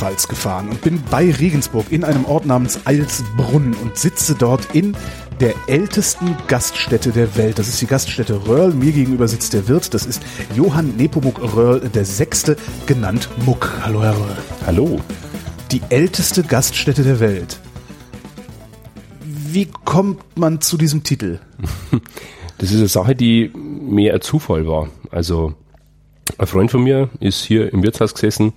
Oberpfalz gefahren und bin bei Regensburg in einem Ort namens Eilsbrunn und sitze dort in der ältesten Gaststätte der Welt. Das ist die Gaststätte Röhrl. Mir gegenüber sitzt der Wirt. Das ist Johann Nepomuk Röhrl, der Sechste, genannt Muck. Hallo, Herr Röhrl. Hallo. Die älteste Gaststätte der Welt. Wie kommt man zu diesem Titel? Das ist eine Sache, die mehr Zufall war. Also ein Freund von mir ist hier im Wirtshaus gesessen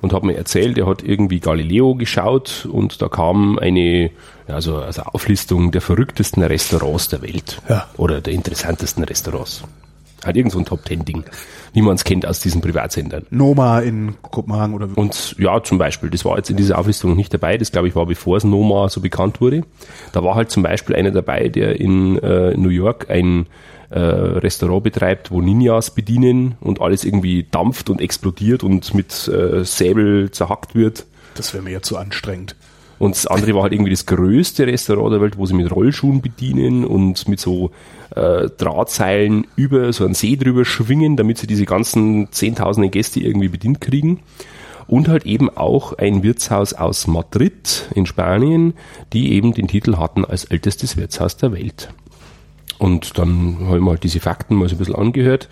und hat mir erzählt, er hat irgendwie Galileo geschaut und da kam eine also, also Auflistung der verrücktesten Restaurants der Welt Ja. oder der interessantesten Restaurants. Hat irgend so ein Top Ten Ding, wie man es kennt aus diesen Privatsendern. Noma in Kopenhagen oder Und ja, zum Beispiel, das war jetzt in dieser Auflistung nicht dabei, das glaube ich war bevor es Noma so bekannt wurde. Da war halt zum Beispiel einer dabei, der in äh, New York ein äh, Restaurant betreibt, wo Ninjas bedienen und alles irgendwie dampft und explodiert und mit äh, Säbel zerhackt wird. das wäre mir ja zu anstrengend. Und das andere war halt irgendwie das größte Restaurant der Welt, wo sie mit Rollschuhen bedienen und mit so äh, Drahtseilen über so einen See drüber schwingen, damit sie diese ganzen zehntausenden Gäste irgendwie bedient kriegen. Und halt eben auch ein Wirtshaus aus Madrid in Spanien, die eben den Titel hatten als ältestes Wirtshaus der Welt. Und dann habe ich mal diese Fakten mal so ein bisschen angehört.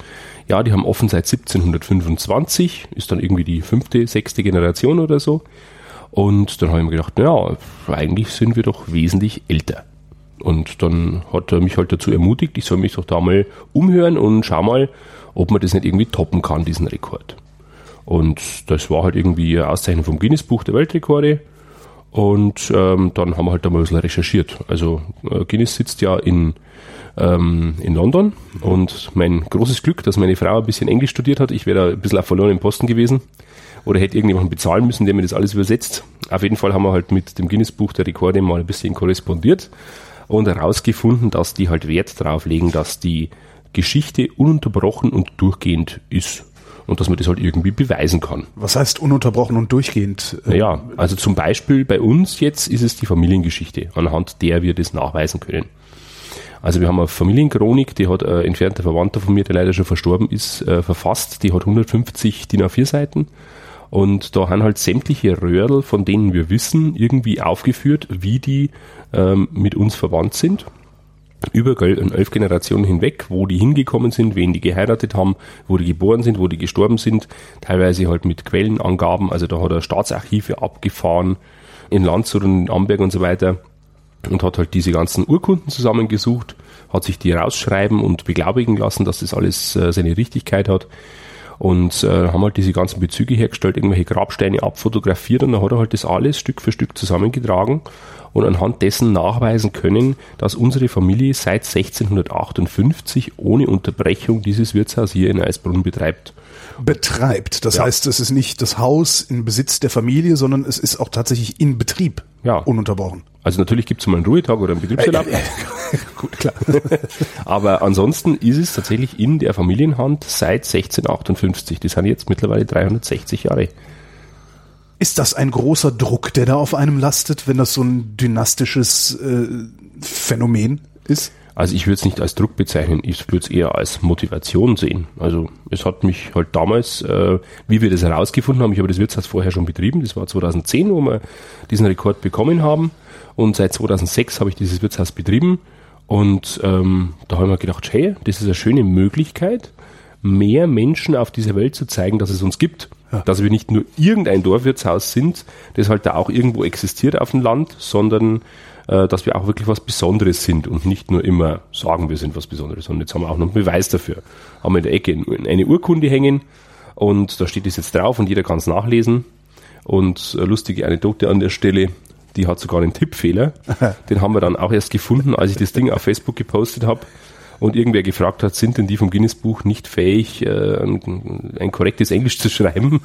Ja, die haben offen seit 1725, ist dann irgendwie die fünfte, sechste Generation oder so. Und dann habe ich mir gedacht, naja, eigentlich sind wir doch wesentlich älter. Und dann hat er mich halt dazu ermutigt, ich soll mich doch da mal umhören und schau mal, ob man das nicht irgendwie toppen kann, diesen Rekord. Und das war halt irgendwie eine Auszeichnung vom Guinness Buch der Weltrekorde. Und ähm, dann haben wir halt da mal ein bisschen recherchiert. Also äh, Guinness sitzt ja in, ähm, in London und mein großes Glück, dass meine Frau ein bisschen Englisch studiert hat. Ich wäre da ein bisschen auf verloren im Posten gewesen oder hätte irgendjemanden bezahlen müssen, der mir das alles übersetzt. Auf jeden Fall haben wir halt mit dem Guinness Buch der Rekorde mal ein bisschen korrespondiert und herausgefunden, dass die halt Wert darauf legen, dass die Geschichte ununterbrochen und durchgehend ist und dass man das halt irgendwie beweisen kann. Was heißt ununterbrochen und durchgehend? Naja, also zum Beispiel bei uns jetzt ist es die Familiengeschichte, anhand der wir das nachweisen können. Also wir haben eine Familienchronik, die hat ein entfernter Verwandter von mir, der leider schon verstorben ist, äh, verfasst. Die hat 150 DIN A4 Seiten. Und da haben halt sämtliche Röhrl, von denen wir wissen, irgendwie aufgeführt, wie die ähm, mit uns verwandt sind über elf Generationen hinweg, wo die hingekommen sind, wen die geheiratet haben, wo die geboren sind, wo die gestorben sind, teilweise halt mit Quellenangaben, also da hat er Staatsarchive abgefahren, in Landshut und in Amberg und so weiter und hat halt diese ganzen Urkunden zusammengesucht, hat sich die rausschreiben und beglaubigen lassen, dass das alles äh, seine Richtigkeit hat und äh, haben halt diese ganzen Bezüge hergestellt, irgendwelche Grabsteine abfotografiert und dann hat er halt das alles Stück für Stück zusammengetragen und anhand dessen nachweisen können, dass unsere Familie seit 1658 ohne Unterbrechung dieses Wirtshaus hier in Eisbrunn betreibt. betreibt. Das Ja. heißt, es ist nicht das Haus in Besitz der Familie, sondern es ist auch tatsächlich in Betrieb. Ja. Ununterbrochen. Also natürlich gibt es mal einen Ruhetag oder einen Betriebsurlaub, Gut, klar. aber ansonsten ist es tatsächlich in der Familienhand seit 1658. Das sind jetzt mittlerweile 360 Jahre. Ist das ein großer Druck, der da auf einem lastet, wenn das so ein dynastisches äh, Phänomen ist? Also ich würde es nicht als Druck bezeichnen, ich würde es eher als Motivation sehen. Also es hat mich halt damals, äh, wie wir das herausgefunden haben, ich habe das Wirtshaus vorher schon betrieben, das war 2010, wo wir diesen Rekord bekommen haben und seit 2006 habe ich dieses Wirtshaus betrieben und ähm, da haben wir gedacht, hey, das ist eine schöne Möglichkeit, mehr Menschen auf dieser Welt zu zeigen, dass es uns gibt. Dass wir nicht nur irgendein Dorfwirtshaus sind, das halt da auch irgendwo existiert auf dem Land, sondern äh, dass wir auch wirklich was Besonderes sind und nicht nur immer sagen, wir sind was Besonderes. Und jetzt haben wir auch noch einen Beweis dafür. Haben wir in der Ecke eine Urkunde hängen und da steht es jetzt drauf und jeder kann es nachlesen. Und eine lustige Anekdote an der Stelle, die hat sogar einen Tippfehler. Den haben wir dann auch erst gefunden, als ich das Ding auf Facebook gepostet habe. Und irgendwer gefragt hat, sind denn die vom Guinness-Buch nicht fähig, äh, ein, ein korrektes Englisch zu schreiben?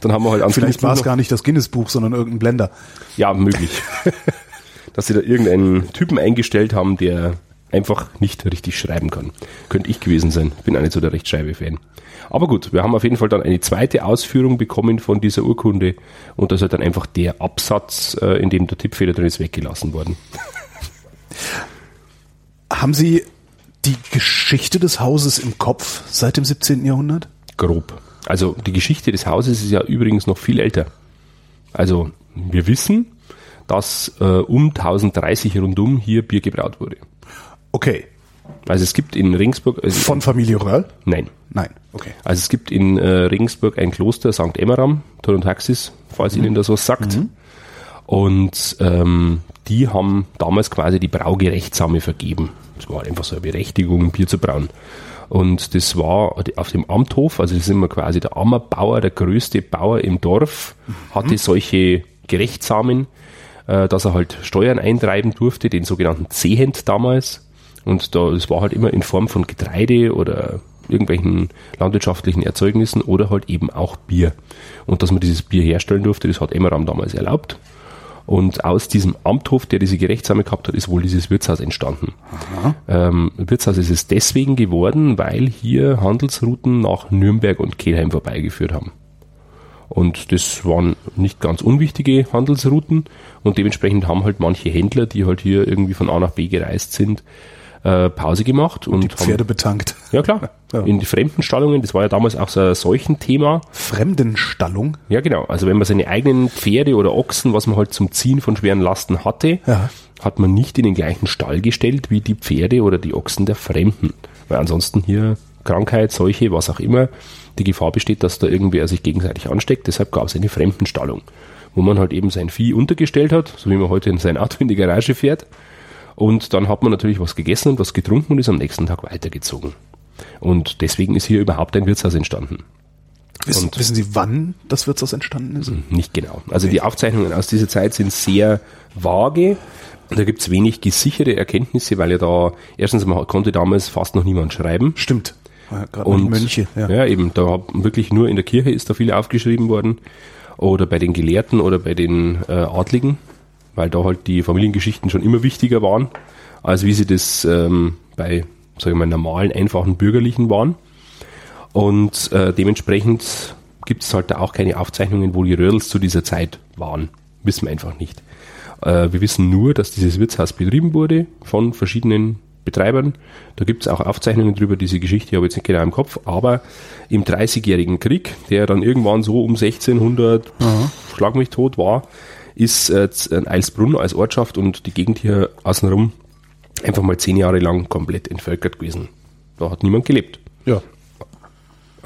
Dann haben wir halt ans Vielleicht war es gar nicht das Guinness-Buch, sondern irgendein Blender. ja, möglich. Dass sie da irgendeinen Typen eingestellt haben, der einfach nicht richtig schreiben kann. Könnte ich gewesen sein. Bin auch nicht so der Rechtschreibe-Fan. Aber gut, wir haben auf jeden Fall dann eine zweite Ausführung bekommen von dieser Urkunde und da ist halt dann einfach der Absatz, äh, in dem der Tippfehler drin ist, weggelassen worden. Haben Sie die Geschichte des Hauses im Kopf seit dem 17. Jahrhundert? Grob. Also die Geschichte des Hauses ist ja übrigens noch viel älter. Also wir wissen, dass äh, um 1030 rundum hier Bier gebraut wurde. Okay. Also es gibt in Regensburg... Von Familie Röhrl? Nein. Nein. Okay. Also es gibt in äh, Regensburg ein Kloster, St. Emmeram, Taxis, falls mhm. Ihnen das was sagt. Mhm. Und ähm, die haben damals quasi die Braugerechtsame vergeben. Das war einfach so eine Berechtigung, Bier zu brauen. Und das war auf dem Amthof, also das ist immer quasi der Ammerbauer, der größte Bauer im Dorf, mhm. hatte solche Gerechtsamen, äh, dass er halt Steuern eintreiben durfte, den sogenannten Zehent damals. Und da, das war halt immer in Form von Getreide oder irgendwelchen landwirtschaftlichen Erzeugnissen oder halt eben auch Bier. Und dass man dieses Bier herstellen durfte, das hat Emmeram damals erlaubt. Und aus diesem Amthof, der diese Gerechtsame gehabt hat, ist wohl dieses Wirtshaus entstanden. Ähm, Wirtshaus ist es deswegen geworden, weil hier Handelsrouten nach Nürnberg und Kelheim vorbeigeführt haben. Und das waren nicht ganz unwichtige Handelsrouten und dementsprechend haben halt manche Händler, die halt hier irgendwie von A nach B gereist sind, äh, Pause gemacht und, und die Pferde haben, betankt. Ja klar. Ja. In die Fremdenstallungen, das war ja damals auch so ein Seuchenthema. Fremdenstallung? Ja, genau. Also wenn man seine eigenen Pferde oder Ochsen, was man halt zum Ziehen von schweren Lasten hatte, ja. hat man nicht in den gleichen Stall gestellt wie die Pferde oder die Ochsen der Fremden. Weil ansonsten hier Krankheit, Seuche, was auch immer, die Gefahr besteht, dass da irgendwer sich gegenseitig ansteckt. Deshalb gab es eine Fremdenstallung, wo man halt eben sein Vieh untergestellt hat, so wie man heute in sein Auto in die Garage fährt. Und dann hat man natürlich was gegessen und was getrunken und ist am nächsten Tag weitergezogen. Und deswegen ist hier überhaupt ein Wirtshaus entstanden. Wissen, wissen Sie, wann das Wirtshaus entstanden ist? Hm, nicht genau. Also okay. die Aufzeichnungen aus dieser Zeit sind sehr vage. Da gibt es wenig gesicherte Erkenntnisse, weil ja da, erstens mal konnte damals fast noch niemand schreiben. Stimmt. Ja, und Mönche. Ja. ja, eben, da wirklich nur in der Kirche ist da viel aufgeschrieben worden. Oder bei den Gelehrten oder bei den äh, Adligen weil da halt die Familiengeschichten schon immer wichtiger waren, als wie sie das ähm, bei, sage ich mal, normalen, einfachen Bürgerlichen waren. Und äh, dementsprechend gibt es halt da auch keine Aufzeichnungen, wo die Rödels zu dieser Zeit waren. Wissen wir einfach nicht. Äh, wir wissen nur, dass dieses Wirtshaus betrieben wurde von verschiedenen Betreibern. Da gibt es auch Aufzeichnungen drüber, diese Geschichte habe ich jetzt nicht genau im Kopf, aber im Dreißigjährigen Krieg, der dann irgendwann so um 1600 Aha. Schlag mich tot war, ist äh, Eilsbrunn als Ortschaft und die Gegend hier außenrum einfach mal zehn Jahre lang komplett entvölkert gewesen. Da hat niemand gelebt. Ja.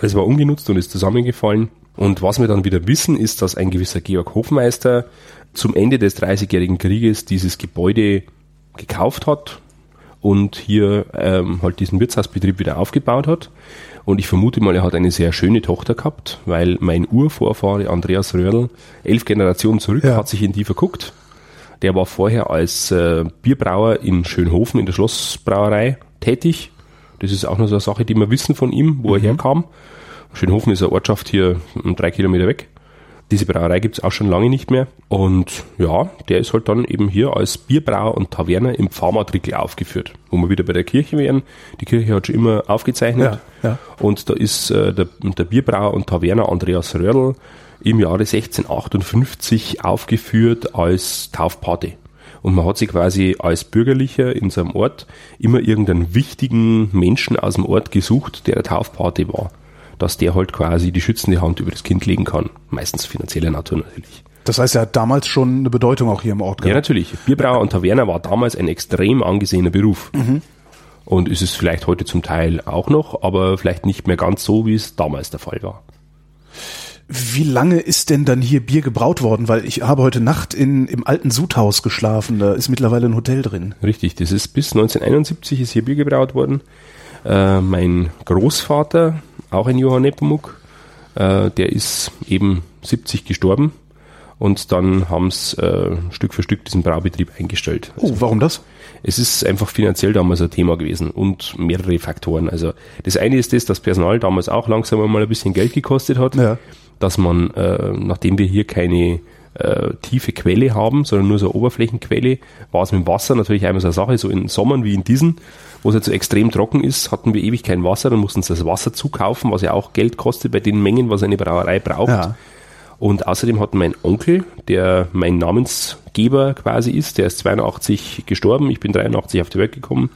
Es war ungenutzt und ist zusammengefallen. Und was wir dann wieder wissen, ist, dass ein gewisser Georg Hofmeister zum Ende des Dreißigjährigen Krieges dieses Gebäude gekauft hat und hier ähm, halt diesen Wirtshausbetrieb wieder aufgebaut hat. Und ich vermute mal, er hat eine sehr schöne Tochter gehabt, weil mein Urvorfahre Andreas Röhrl, elf Generationen zurück, ja. hat sich in die verguckt. Der war vorher als äh, Bierbrauer in Schönhofen in der Schlossbrauerei tätig. Das ist auch noch so eine Sache, die wir wissen von ihm, wo mhm. er herkam. Schönhofen ist eine Ortschaft hier drei Kilometer weg. Diese Brauerei gibt's auch schon lange nicht mehr. Und ja, der ist halt dann eben hier als Bierbrauer und Taverner im Pfarrmatrikel aufgeführt, wo wir wieder bei der Kirche wären. Die Kirche hat schon immer aufgezeichnet. Ja, ja. Und da ist äh, der, der Bierbrauer und Taverner Andreas Röhrl im Jahre 1658 aufgeführt als Taufpate. Und man hat sich quasi als Bürgerlicher in seinem Ort immer irgendeinen wichtigen Menschen aus dem Ort gesucht, der der Taufpate war dass der halt quasi die schützende Hand über das Kind legen kann. Meistens finanzieller Natur natürlich. Das heißt, er hat damals schon eine Bedeutung auch hier im Ort gehabt. Ja, natürlich. Bierbrauer und Taverner war damals ein extrem angesehener Beruf. Mhm. Und ist es vielleicht heute zum Teil auch noch, aber vielleicht nicht mehr ganz so, wie es damals der Fall war. Wie lange ist denn dann hier Bier gebraut worden? Weil ich habe heute Nacht in, im alten Sudhaus geschlafen, da ist mittlerweile ein Hotel drin. Richtig, das ist bis 1971 ist hier Bier gebraut worden. Äh, mein Großvater, auch ein Johann Nepomuk, äh, der ist eben 70 gestorben und dann haben sie äh, Stück für Stück diesen Braubetrieb eingestellt. Oh, warum das? Es ist einfach finanziell damals ein Thema gewesen und mehrere Faktoren. Also das eine ist das, dass Personal damals auch langsam mal ein bisschen Geld gekostet hat, ja. dass man, äh, nachdem wir hier keine äh, tiefe Quelle haben, sondern nur so eine Oberflächenquelle, war es mit dem Wasser natürlich einmal so eine Sache, so in Sommern wie in diesen, wo es jetzt so extrem trocken ist, hatten wir ewig kein Wasser, dann mussten sie das Wasser zukaufen, was ja auch Geld kostet bei den Mengen, was eine Brauerei braucht. Ja. Und außerdem hat mein Onkel, der mein Namensgeber quasi ist, der ist 82 gestorben, ich bin 83 auf die Welt gekommen.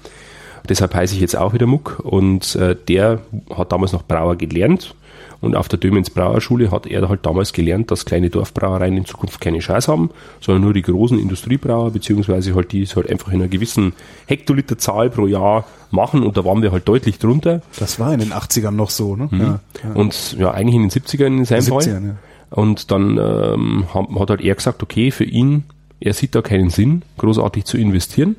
Deshalb heiße ich jetzt auch wieder Muck und äh, der hat damals noch Brauer gelernt Und auf der Dömens Brauerschule hat er halt damals gelernt, dass kleine Dorfbrauereien in Zukunft keine Chance haben, sondern nur die großen Industriebrauer, beziehungsweise halt die es halt einfach in einer gewissen Hektoliterzahl pro Jahr machen und da waren wir halt deutlich drunter. Das war in den 80ern noch so, ne? Mhm. Ja, ja. Und ja, eigentlich in den 70ern in seinem 70ern, Fall. Ja. Und dann ähm, hat halt er gesagt, okay, für ihn, er sieht da keinen Sinn, großartig zu investieren.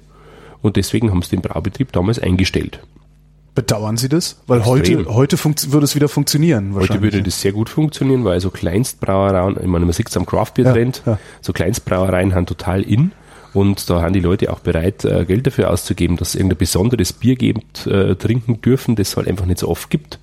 Und deswegen haben sie den Braubetrieb damals eingestellt. Bedauern Sie das? Weil Extrem. heute, heute würde es wieder funktionieren. Heute würde das sehr gut funktionieren, weil so Kleinstbrauereien, ich meine, man sieht es am Craftbeer-Trend, ja, ja. so Kleinstbrauereien haben total in. Und da haben die Leute auch bereit, äh, Geld dafür auszugeben, dass sie irgendein besonderes Bier gebend, äh, trinken dürfen, das es halt einfach nicht so oft gibt.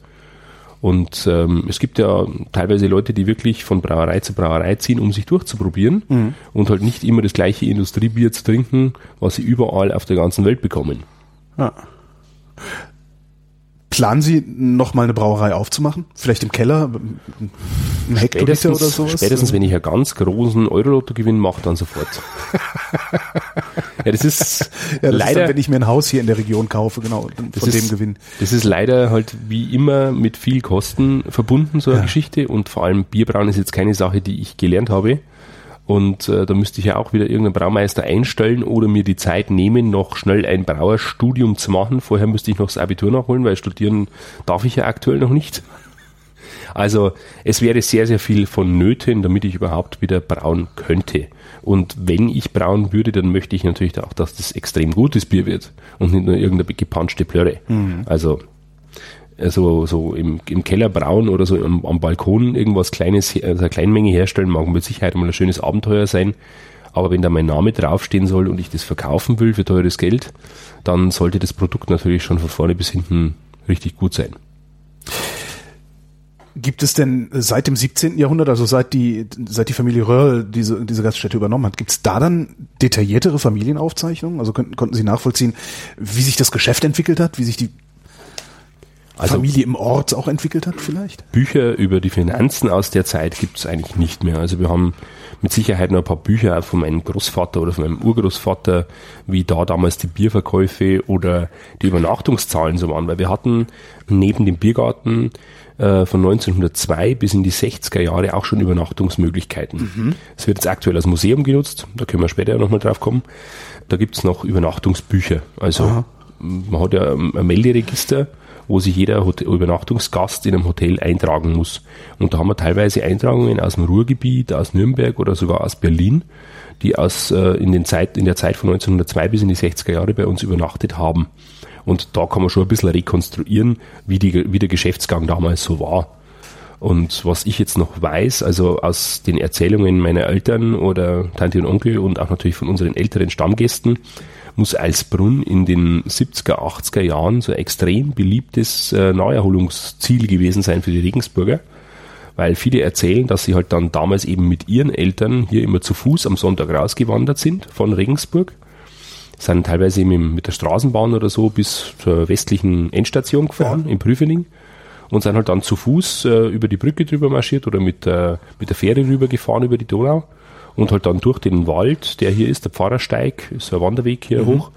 Und ähm, es gibt ja teilweise Leute, die wirklich von Brauerei zu Brauerei ziehen, um sich durchzuprobieren mhm. und halt nicht immer das gleiche Industriebier zu trinken, was sie überall auf der ganzen Welt bekommen. Ja. Planen Sie noch mal eine Brauerei aufzumachen? Vielleicht im Keller, ein Hektoliter oder sowas? Spätestens, wenn ich einen ganz großen Euro-Lotto-Gewinn mache, dann sofort. ja, das ist ja, das leider, ist dann, wenn ich mir ein Haus hier in der Region kaufe, genau, von dem ist, Gewinn. Das ist leider halt wie immer mit viel Kosten verbunden, so eine ja. Geschichte. Und vor allem Bierbrauen ist jetzt keine Sache, die ich gelernt habe. Und äh, da müsste ich ja auch wieder irgendeinen Braumeister einstellen oder mir die Zeit nehmen, noch schnell ein Brauerstudium zu machen. Vorher müsste ich noch das Abitur nachholen, weil studieren darf ich ja aktuell noch nicht. Also es wäre sehr, sehr viel vonnöten, damit ich überhaupt wieder brauen könnte. Und wenn ich brauen würde, dann möchte ich natürlich auch, dass das extrem gutes Bier wird und nicht nur irgendeine gepanschte Plörre. Mhm. Also so, so im, im Keller brauen oder so am, am Balkon irgendwas Kleines, also eine Kleinmenge herstellen, mag mit Sicherheit mal ein schönes Abenteuer sein. Aber wenn da mein Name draufstehen soll und ich das verkaufen will für teures Geld, dann sollte das Produkt natürlich schon von vorne bis hinten richtig gut sein. Gibt es denn seit dem 17. Jahrhundert, also seit die, seit die Familie Röhrl diese, diese Gaststätte übernommen hat, gibt es da dann detailliertere Familienaufzeichnungen? Also konnten, konnten Sie nachvollziehen, wie sich das Geschäft entwickelt hat, wie sich die also Familie im Ort auch entwickelt hat vielleicht? Bücher über die Finanzen aus der Zeit gibt es eigentlich nicht mehr. Also wir haben mit Sicherheit noch ein paar Bücher von meinem Großvater oder von meinem Urgroßvater, wie da damals die Bierverkäufe oder die Übernachtungszahlen so waren, weil wir hatten neben dem Biergarten äh, von 1902 bis in die 60er Jahre auch schon Übernachtungsmöglichkeiten. Es mhm. wird jetzt aktuell als Museum genutzt, da können wir später nochmal drauf kommen. Da gibt's noch Übernachtungsbücher. Also Aha. man hat ja ein Melderegister wo sich jeder Hotel Übernachtungsgast in einem Hotel eintragen muss. Und da haben wir teilweise Eintragungen aus dem Ruhrgebiet, aus Nürnberg oder sogar aus Berlin, die aus, äh, in, den Zeit, in der Zeit von 1902 bis in die 60er Jahre bei uns übernachtet haben. Und da kann man schon ein bisschen rekonstruieren, wie, die, wie der Geschäftsgang damals so war. Und was ich jetzt noch weiß, also aus den Erzählungen meiner Eltern oder Tante und Onkel und auch natürlich von unseren älteren Stammgästen, muss Eisbrunn in den 70er, 80er Jahren so ein extrem beliebtes äh, Naherholungsziel gewesen sein für die Regensburger. Weil viele erzählen, dass sie halt dann damals eben mit ihren Eltern hier immer zu Fuß am Sonntag rausgewandert sind von Regensburg. Sind teilweise eben mit der Straßenbahn oder so bis zur westlichen Endstation gefahren, ja. in Prüfening und sind halt dann zu Fuß äh, über die Brücke drüber marschiert oder mit, äh, mit der Fähre rüber gefahren über die Donau und halt dann durch den Wald, der hier ist, der Pfarrersteig, ist so ein Wanderweg hier mhm. hoch,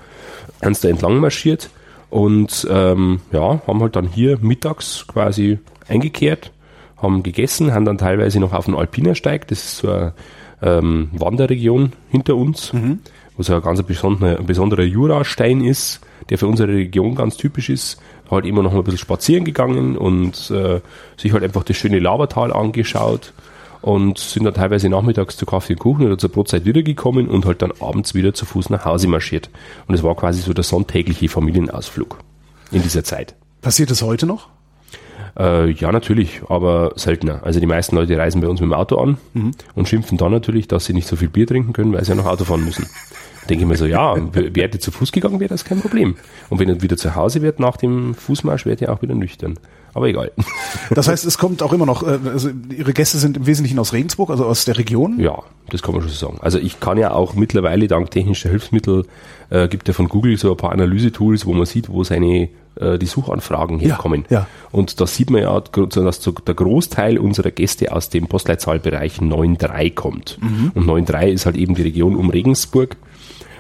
eins da entlang marschiert und ähm, ja, haben halt dann hier mittags quasi eingekehrt, haben gegessen, haben dann teilweise noch auf den Alpinersteig, das ist so eine ähm, Wanderregion hinter uns, mhm. wo so ein ganz besonderer, ein besonderer Jurastein ist, der für unsere Region ganz typisch ist, halt immer noch ein bisschen spazieren gegangen und äh, sich halt einfach das schöne Labertal angeschaut und sind dann teilweise nachmittags zu Kaffee und Kuchen oder zur Brotzeit wiedergekommen und halt dann abends wieder zu Fuß nach Hause marschiert. Und es war quasi so der sonntägliche Familienausflug in dieser Zeit. Passiert das heute noch? Äh, ja, natürlich, aber seltener. Also die meisten Leute reisen bei uns mit dem Auto an mhm. und schimpfen dann natürlich, dass sie nicht so viel Bier trinken können, weil sie ja noch Auto fahren müssen. Denke ich mir so, ja, wäre ihr zu Fuß gegangen, wäre das kein Problem. Und wenn er wieder zu Hause wird nach dem Fußmarsch, wird er auch wieder nüchtern. Aber egal. Das heißt, es kommt auch immer noch, äh, also Ihre Gäste sind im Wesentlichen aus Regensburg, also aus der Region? Ja, das kann man schon sagen. Also ich kann ja auch mittlerweile dank technischer Hilfsmittel, äh, gibt ja von Google so ein paar Analysetools, wo man sieht, wo seine äh, die Suchanfragen herkommen. Ja, ja. Und da sieht man ja, dass der Großteil unserer Gäste aus dem Postleitzahlbereich 9.3 kommt. Mhm. Und 9.3 ist halt eben die Region um Regensburg.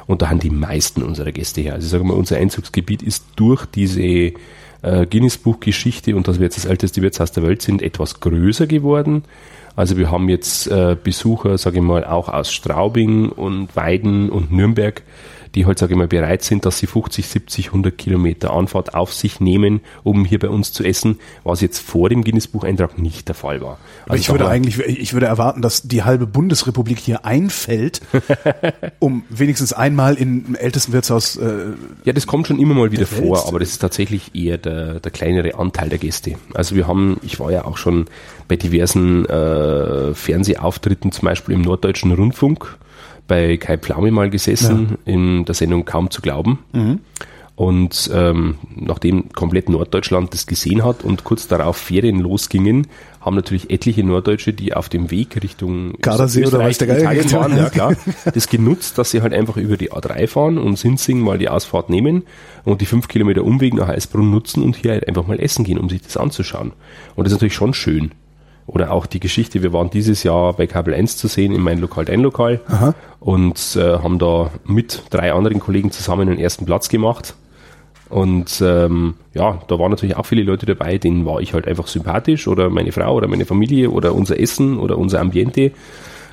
Und da haben die meisten unserer Gäste her. Also sagen wir, unser Einzugsgebiet ist durch diese äh, Guinness-Buch-Geschichte und dass wir jetzt das älteste Wirtshaus der Welt sind, etwas größer geworden. Also wir haben jetzt äh, Besucher, sage ich mal, auch aus Straubing und Weiden und Nürnberg, die halt, sage ich mal, bereit sind, dass sie 50, 70, 100 Kilometer Anfahrt auf sich nehmen, um hier bei uns zu essen, was jetzt vor dem Guinness-Bucheintrag nicht der Fall war. Also ich würde eigentlich, ich würde erwarten, dass die halbe Bundesrepublik hier einfällt, um wenigstens einmal im ältesten Wirtshaus. Äh, ja, das kommt schon immer mal wieder vor, aber das ist tatsächlich eher der, der kleinere Anteil der Gäste. Also wir haben, ich war ja auch schon bei diversen äh, Fernsehauftritten, zum Beispiel im Norddeutschen Rundfunk bei Kai Pflaume mal gesessen ja. in der Sendung Kaum zu glauben. Mhm. Und ähm, nachdem komplett Norddeutschland das gesehen hat und kurz darauf Ferien losgingen, haben natürlich etliche Norddeutsche, die auf dem Weg Richtung Gardasee oder weiß der Italien waren, ja klar, das genutzt, dass sie halt einfach über die A3 fahren und Sinzing mal die Ausfahrt nehmen und die fünf Kilometer Umweg nach Heißbrunn nutzen und hier halt einfach mal essen gehen, um sich das anzuschauen. Und das ist natürlich schon schön. Oder auch die Geschichte, wir waren dieses Jahr bei Kabel 1 zu sehen in mein Lokal, dein Lokal Aha. und äh, haben da mit drei anderen Kollegen zusammen den ersten Platz gemacht. Und ähm, ja, da waren natürlich auch viele Leute dabei, denen war ich halt einfach sympathisch oder meine Frau oder meine Familie oder unser Essen oder unser Ambiente.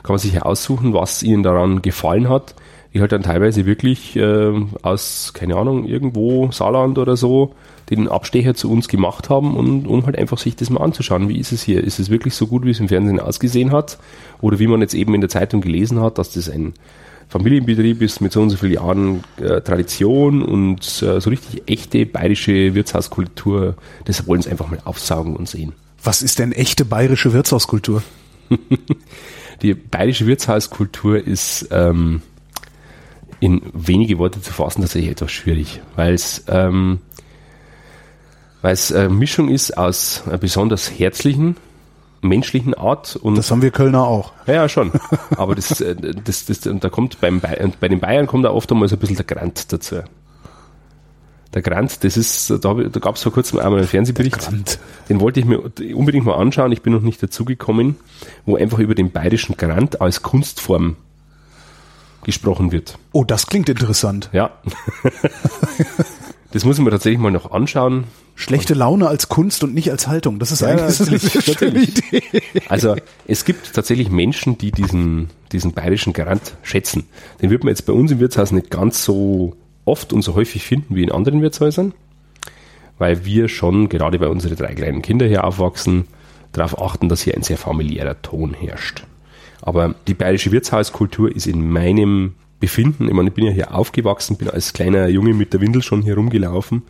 Kann man sich ja aussuchen, was ihnen daran gefallen hat. Die halt dann teilweise wirklich äh, aus, keine Ahnung, irgendwo Saarland oder so den Abstecher zu uns gemacht haben und um halt einfach sich das mal anzuschauen. Wie ist es hier? Ist es wirklich so gut, wie es im Fernsehen ausgesehen hat? Oder wie man jetzt eben in der Zeitung gelesen hat, dass das ein Familienbetrieb ist mit so und so vielen Jahren äh, Tradition und äh, so richtig echte bayerische Wirtshauskultur, das wollen sie einfach mal aufsaugen und sehen. Was ist denn echte bayerische Wirtshauskultur? Die bayerische Wirtshauskultur ist ähm, in wenige Worte zu fassen tatsächlich etwas schwierig, weil es ähm, weil es eine Mischung ist aus einer besonders herzlichen, menschlichen Art. Und das haben wir Kölner auch. Ja, ja schon. Aber das, äh, das, das, das, da kommt beim bei den Bayern kommt da oft einmal so ein bisschen der Grant dazu. Der Grant, das ist, da, da gab es vor kurzem einmal einen Fernsehbericht, den wollte ich mir unbedingt mal anschauen, ich bin noch nicht dazugekommen, wo einfach über den bayerischen Grant als Kunstform gesprochen wird. Oh, das klingt interessant. Ja. das muss ich mir tatsächlich mal noch anschauen. Schlechte Laune als Kunst und nicht als Haltung. Das ist ja, eigentlich eine sehr schöne Idee. Also es gibt tatsächlich Menschen, die diesen, diesen bayerischen Garant schätzen. Den wird man jetzt bei uns im Wirtshaus nicht ganz so oft und so häufig finden wie in anderen Wirtshäusern, weil wir schon gerade bei unseren drei kleinen Kinder hier aufwachsen, darauf achten, dass hier ein sehr familiärer Ton herrscht. Aber die bayerische Wirtshauskultur ist in meinem Befinden, ich meine, ich bin ja hier aufgewachsen, bin als kleiner Junge mit der Windel schon hier rumgelaufen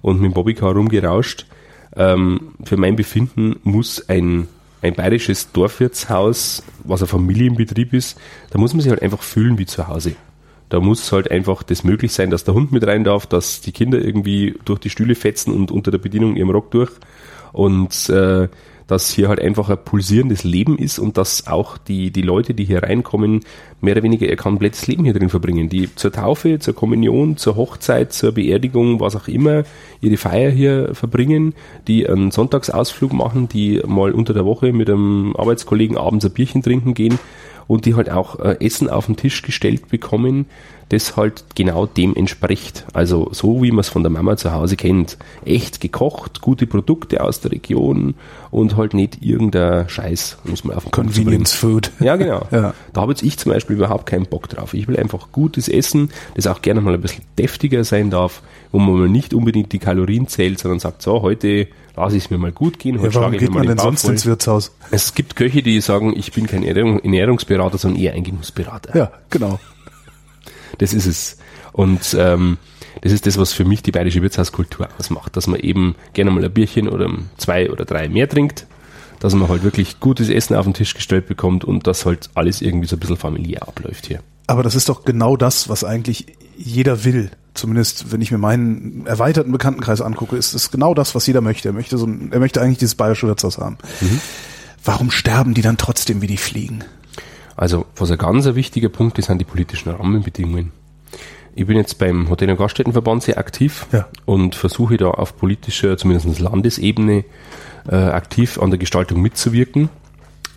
und mit dem Bobbycar rumgerauscht. Ähm, für mein Befinden muss ein, ein bayerisches Dorfwirtshaus, was ein Familienbetrieb ist, da muss man sich halt einfach fühlen wie zu Hause. Da muss halt einfach das möglich sein, dass der Hund mit rein darf, dass die Kinder irgendwie durch die Stühle fetzen und unter der Bedienung ihrem Rock durch. Und äh, dass hier halt einfach ein pulsierendes Leben ist und dass auch die, die Leute, die hier reinkommen, mehr oder weniger ihr komplettes Leben hier drin verbringen. Die zur Taufe, zur Kommunion, zur Hochzeit, zur Beerdigung, was auch immer, ihre Feier hier verbringen, die einen Sonntagsausflug machen, die mal unter der Woche mit einem Arbeitskollegen abends ein Bierchen trinken gehen und die halt auch äh, Essen auf den Tisch gestellt bekommen, das halt genau dem entspricht. Also so wie man es von der Mama zu Hause kennt. Echt gekocht, gute Produkte aus der Region und halt nicht irgendein Scheiß, muss man auf den Convenience Food. Ja, genau. ja. Da habe jetzt ich zum Beispiel überhaupt keinen Bock drauf. Ich will einfach gutes Essen, das auch gerne mal ein bisschen deftiger sein darf, wo man mal nicht unbedingt die Kalorien zählt, sondern sagt, so, heute lasse ich es mir mal gut gehen. Heute ja, warum geht man denn sonst voll. ins Wirtshaus? Es gibt Köche, die sagen, ich bin kein Ernährungsberater, sondern eher ein Genussberater. Ja, genau. Das ist es. Und ähm, das ist das, was für mich die bayerische Wirtshauskultur ausmacht, dass man eben gerne mal ein Bierchen oder zwei oder drei mehr trinkt, dass man halt wirklich gutes Essen auf den Tisch gestellt bekommt und dass halt alles irgendwie so ein bisschen familiär abläuft hier. Aber das ist doch genau das, was eigentlich jeder will. Zumindest, wenn ich mir meinen erweiterten Bekanntenkreis angucke, ist es genau das, was jeder möchte. Er möchte so ein, er möchte eigentlich dieses bayerische Wirtshaus haben. Mhm. Warum sterben die dann trotzdem wie die Fliegen? Also, was ein ganz wichtiger Punkt ist, sind die politischen Rahmenbedingungen. Ich bin jetzt beim Hotel- und Gaststättenverband sehr aktiv ja. und versuche da auf politischer, zumindest Landesebene, äh, aktiv an der Gestaltung mitzuwirken,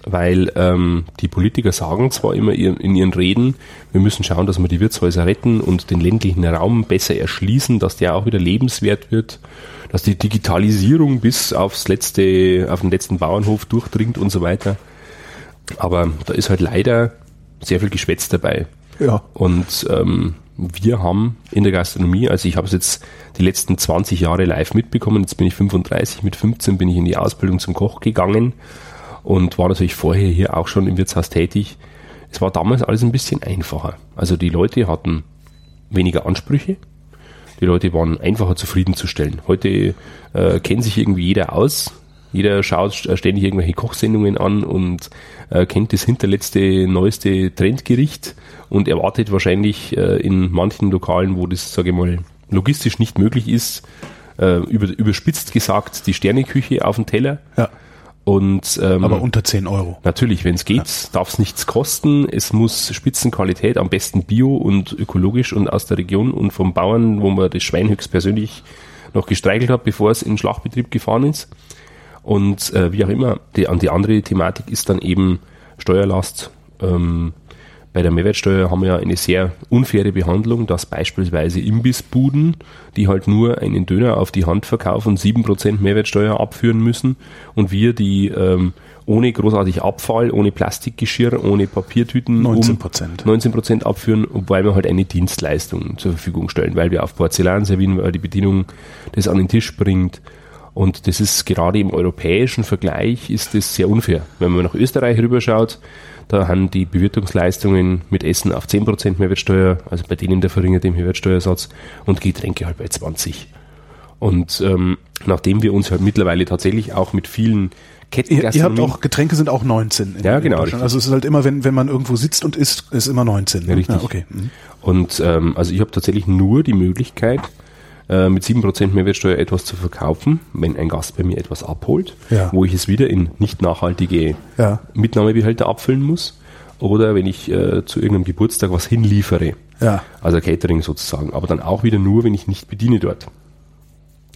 weil ähm, die Politiker sagen zwar immer in ihren Reden, wir müssen schauen, dass wir die Wirtshäuser retten und den ländlichen Raum besser erschließen, dass der auch wieder lebenswert wird dass die Digitalisierung bis aufs letzte, auf den letzten Bauernhof durchdringt und so weiter. Aber da ist halt leider sehr viel Geschwätz dabei. Ja. Und ähm, wir haben in der Gastronomie, also ich habe es jetzt die letzten 20 Jahre live mitbekommen, jetzt bin ich 35, mit 15 bin ich in die Ausbildung zum Koch gegangen und war natürlich vorher hier auch schon im Wirtshaus tätig. Es war damals alles ein bisschen einfacher. Also die Leute hatten weniger Ansprüche, die Leute waren einfacher zufriedenzustellen. Heute äh, kennt sich irgendwie jeder aus, jeder schaut ständig irgendwelche Kochsendungen an und äh, kennt das hinterletzte, neueste Trendgericht und erwartet wahrscheinlich äh, in manchen Lokalen, wo das, sage ich mal, logistisch nicht möglich ist, äh, über, überspitzt gesagt, die Sterneküche auf dem Teller. Ja. Und, ähm, Aber unter 10 Euro. Natürlich, wenn es geht, ja. darf es nichts kosten. Es muss Spitzenqualität, am besten bio und ökologisch und aus der Region und vom Bauern, wo man das Schwein höchstpersönlich noch gestreichelt hat, bevor es in den Schlachtbetrieb gefahren ist. Und äh, wie auch immer, die, die andere Thematik ist dann eben Steuerlast. Ähm, bei der Mehrwertsteuer haben wir ja eine sehr unfaire Behandlung, dass beispielsweise Imbissbuden, die halt nur einen Döner auf die Hand verkaufen, sieben Prozent Mehrwertsteuer abführen müssen und wir, die ähm, ohne großartig Abfall, ohne Plastikgeschirr, ohne Papiertüten 19 Prozent. Um 19 Prozent abführen, weil wir halt eine Dienstleistung zur Verfügung stellen, weil wir auf Porzellan servieren, weil die Bedienung das an den Tisch bringt, und das ist gerade im europäischen Vergleich ist das sehr unfair. Wenn man nach Österreich rüberschaut, da haben die Bewirtungsleistungen mit Essen auf 10% Mehrwertsteuer, also bei denen der verringerte Mehrwertsteuersatz und Getränke halt bei 20. Und ähm, nachdem wir uns halt mittlerweile tatsächlich auch mit vielen Ketten ihr, habt auch Getränke sind auch 19 in, ja genau also es ist halt immer wenn wenn man irgendwo sitzt und isst ist immer 19 ja, richtig ja, okay mhm. und ähm, also ich habe tatsächlich nur die Möglichkeit äh, mit 7% Mehrwertsteuer etwas zu verkaufen, wenn ein Gast bei mir etwas abholt, ja. wo ich es wieder in nicht nachhaltige ja. Mitnahmebehälter abfüllen muss. Oder wenn ich äh, zu irgendeinem Geburtstag was hinliefere. Ja. Also Catering sozusagen. Aber dann auch wieder nur, wenn ich nicht bediene dort.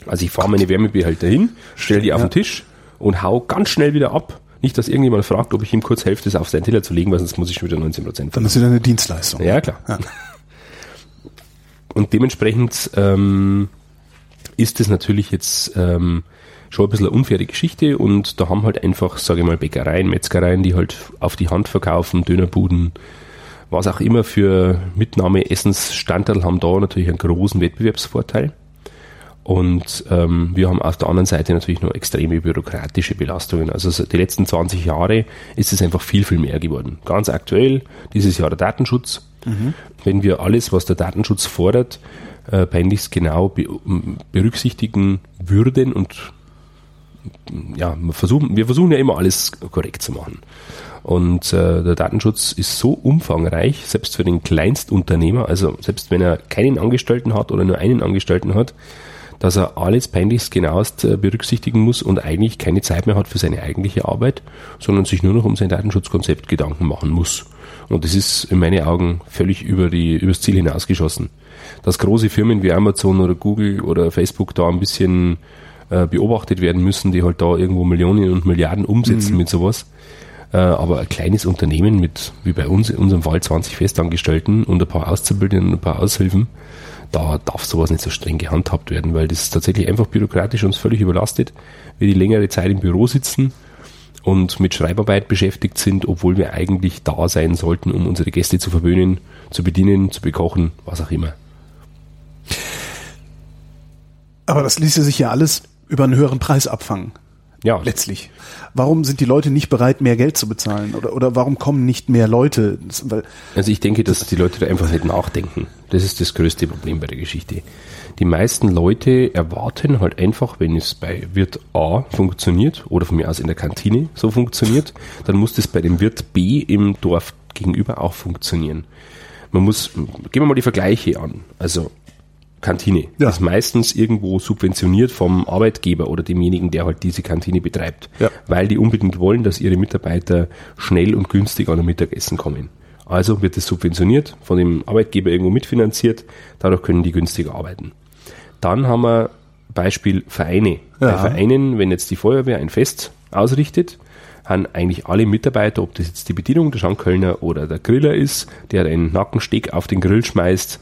Also ich fahre meine Wärmebehälter hin, stelle die auf den Tisch und hau ganz schnell wieder ab. Nicht, dass irgendjemand fragt, ob ich ihm kurz helfe, das auf seinen Teller zu legen, weil sonst muss ich schon wieder 19 Prozent Dann ist wieder eine Dienstleistung. Ja, klar. Ja. Und dementsprechend ähm, ist es natürlich jetzt ähm, schon ein bisschen eine unfaire Geschichte und da haben halt einfach, sage ich mal, Bäckereien, Metzgereien, die halt auf die Hand verkaufen, Dönerbuden, was auch immer für Mitnahme Essensstandteil haben da natürlich einen großen Wettbewerbsvorteil. Und ähm, wir haben auf der anderen Seite natürlich noch extreme bürokratische Belastungen. Also die letzten 20 Jahre ist es einfach viel, viel mehr geworden. Ganz aktuell, dieses Jahr der Datenschutz. Mhm. Wenn wir alles, was der Datenschutz fordert, äh, peinlichst genau be berücksichtigen würden und ja, wir versuchen, wir versuchen ja immer alles korrekt zu machen. Und äh, der Datenschutz ist so umfangreich, selbst für den Kleinstunternehmer, also selbst wenn er keinen Angestellten hat oder nur einen Angestellten hat, dass er alles peinlichst genauest äh, berücksichtigen muss und eigentlich keine Zeit mehr hat für seine eigentliche Arbeit, sondern sich nur noch um sein Datenschutzkonzept Gedanken machen muss. Und das ist in meinen Augen völlig über die, übers Ziel hinausgeschossen. Dass große Firmen wie Amazon oder Google oder Facebook da ein bisschen äh, beobachtet werden müssen, die halt da irgendwo Millionen und Milliarden umsetzen mhm. mit sowas. Äh, aber ein kleines Unternehmen mit, wie bei uns, in unserem Fall 20 Festangestellten und ein paar Auszubildenden und ein paar Aushilfen, da darf sowas nicht so streng gehandhabt werden, weil das ist tatsächlich einfach bürokratisch uns völlig überlastet. Wir die längere Zeit im Büro sitzen und mit Schreibarbeit beschäftigt sind, obwohl wir eigentlich da sein sollten, um unsere Gäste zu verwöhnen, zu bedienen, zu bekochen, was auch immer. Aber das ließe sich ja alles über einen höheren Preis abfangen. Ja. Letztlich. Warum sind die Leute nicht bereit, mehr Geld zu bezahlen? Oder, oder warum kommen nicht mehr Leute? Weil also ich denke, dass die Leute da einfach nicht nachdenken. Das ist das größte Problem bei der Geschichte. Die meisten Leute erwarten halt einfach, wenn es bei Wirt A funktioniert oder von mir aus in der Kantine so funktioniert, dann muss das bei dem Wirt B im Dorf gegenüber auch funktionieren. Man muss, gehen wir mal die Vergleiche an. Also Kantine. Ja. Ist meistens irgendwo subventioniert vom Arbeitgeber oder demjenigen, der halt diese Kantine betreibt. Ja. Weil die unbedingt wollen, dass ihre Mitarbeiter schnell und günstig an ein Mittagessen kommen. Also wird es subventioniert, von dem Arbeitgeber irgendwo mitfinanziert, dadurch können die günstiger arbeiten. Dann haben wir Beispiel Vereine. Ja. Bei Vereinen, wenn jetzt die Feuerwehr ein Fest ausrichtet, haben eigentlich alle Mitarbeiter, ob das jetzt die Bedienung, der Schankkölner oder der Griller ist, der einen Nackensteak auf den Grill schmeißt,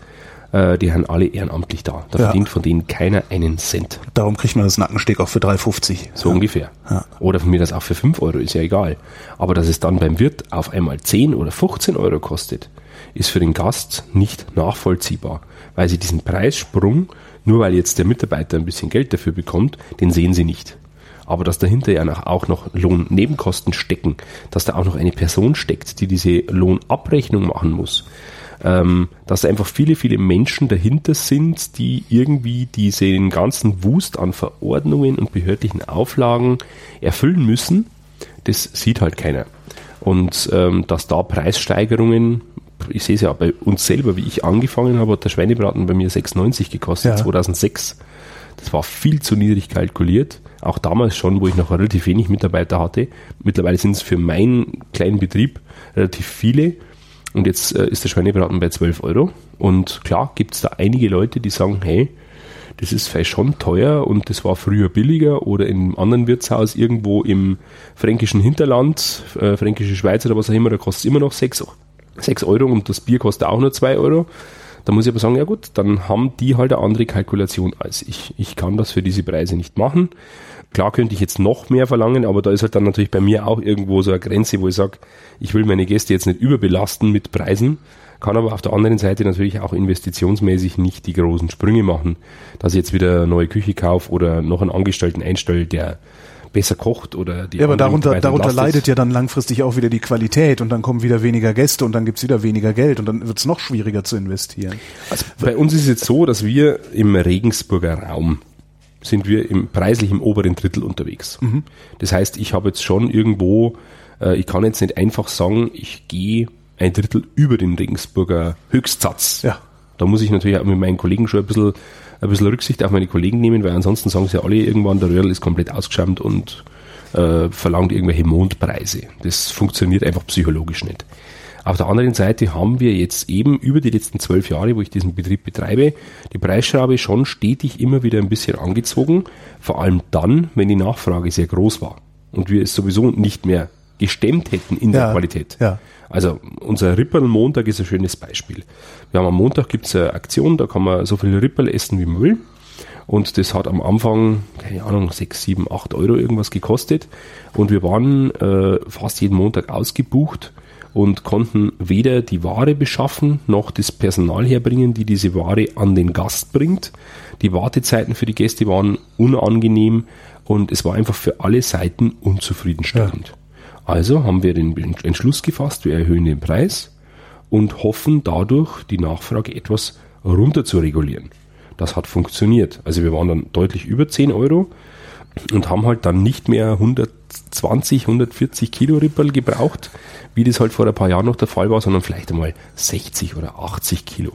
Äh, die haben alle ehrenamtlich da. Da Ja. verdient von denen keiner einen Cent. Darum kriegt man das Nackensteak auch für 3,50. So ungefähr. Ja. Oder von mir das auch für 5 Euro, ist ja egal. Aber dass es dann beim Wirt auf einmal 10 oder 15 Euro kostet, ist für den Gast nicht nachvollziehbar. Weil sie diesen Preissprung, nur weil jetzt der Mitarbeiter ein bisschen Geld dafür bekommt, den sehen sie nicht. Aber dass dahinter ja auch noch Lohnnebenkosten stecken, dass da auch noch eine Person steckt, die diese Lohnabrechnung machen muss, ähm, dass da einfach viele, viele Menschen dahinter sind, die irgendwie diesen ganzen Wust an Verordnungen und behördlichen Auflagen erfüllen müssen, das sieht halt keiner. Und ähm, dass da Preissteigerungen, ich sehe es ja bei uns selber, wie ich angefangen habe, hat der Schweinebraten bei mir 6,90 gekostet, Ja. 2006. Das war viel zu niedrig kalkuliert. Auch damals schon, wo ich noch relativ wenig Mitarbeiter hatte. Mittlerweile sind es für meinen kleinen Betrieb relativ viele. Und jetzt äh, ist der Schweinebraten bei 12 Euro. Und klar gibt es da einige Leute, die sagen, hey, das ist vielleicht schon teuer und das war früher billiger oder in einem anderen Wirtshaus irgendwo im fränkischen Hinterland, äh, fränkische Schweiz oder was auch immer, da kostet es immer noch 6, 6 Euro und das Bier kostet auch nur 2 Euro. Da muss ich aber sagen, ja gut, dann haben die halt eine andere Kalkulation als ich. Ich kann das für diese Preise nicht machen. Klar könnte ich jetzt noch mehr verlangen, aber da ist halt dann natürlich bei mir auch irgendwo so eine Grenze, wo ich sage, ich will meine Gäste jetzt nicht überbelasten mit Preisen, kann aber auf der anderen Seite natürlich auch investitionsmäßig nicht die großen Sprünge machen, dass ich jetzt wieder eine neue Küche kaufe oder noch einen Angestellten einstelle, der besser kocht oder die Ja, aber darunter, darunter leidet ja dann langfristig auch wieder die Qualität und dann kommen wieder weniger Gäste und dann gibt's wieder weniger Geld und dann wird's noch schwieriger zu investieren. Also bei uns ist es jetzt so, dass wir im Regensburger Raum sind wir im preislich im oberen Drittel unterwegs. Das heißt, ich habe jetzt schon irgendwo, äh, ich kann jetzt nicht einfach sagen, ich gehe ein Drittel über den Regensburger Höchstsatz. Ja. Da muss ich natürlich auch mit meinen Kollegen schon ein bisschen, ein bisschen Rücksicht auf meine Kollegen nehmen, weil ansonsten sagen sie alle irgendwann, der Röhrl ist komplett ausgeschämt und äh, verlangt irgendwelche Mondpreise. Das funktioniert einfach psychologisch nicht. Auf der anderen Seite haben wir jetzt eben über die letzten zwölf Jahre, wo ich diesen Betrieb betreibe, die Preisschraube schon stetig immer wieder ein bisschen angezogen. Vor allem dann, wenn die Nachfrage sehr groß war und wir es sowieso nicht mehr gestemmt hätten in Ja, der Qualität. ja. Also unser Ripperl-Montag ist ein schönes Beispiel. Wir haben am Montag gibt's eine Aktion, da kann man so viel Ripperl essen wie man will. Und das hat am Anfang, keine Ahnung, 6, 7, 8 Euro irgendwas gekostet. Und wir waren äh, fast jeden Montag ausgebucht und konnten weder die Ware beschaffen, noch das Personal herbringen, die diese Ware an den Gast bringt. Die Wartezeiten für die Gäste waren unangenehm und es war einfach für alle Seiten unzufriedenstellend. Also haben wir den Entschluss gefasst, wir erhöhen den Preis und hoffen dadurch, die Nachfrage etwas runter zu regulieren. Das hat funktioniert. Also wir waren dann deutlich über 10 Euro und haben halt dann nicht mehr 120, 140 Kilo Ripperl gebraucht, wie das halt vor ein paar Jahren noch der Fall war, sondern vielleicht einmal 60 oder 80 Kilo.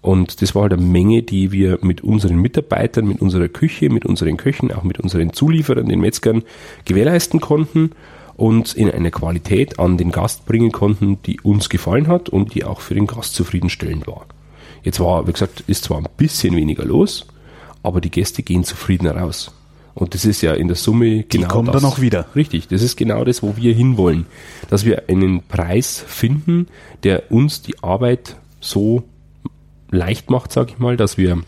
Und das war halt eine Menge, die wir mit unseren Mitarbeitern, mit unserer Küche, mit unseren Köchen, auch mit unseren Zulieferern, den Metzgern gewährleisten konnten und in einer Qualität an den Gast bringen konnten, die uns gefallen hat und die auch für den Gast zufriedenstellend war. Jetzt war, wie gesagt, ist zwar ein bisschen weniger los, aber die Gäste gehen zufriedener raus. Und das ist ja in der Summe genau kommen das. dann auch wieder. Richtig, das ist genau das, wo wir hinwollen. Dass wir einen Preis finden, der uns die Arbeit so leicht macht, sag ich mal, dass wir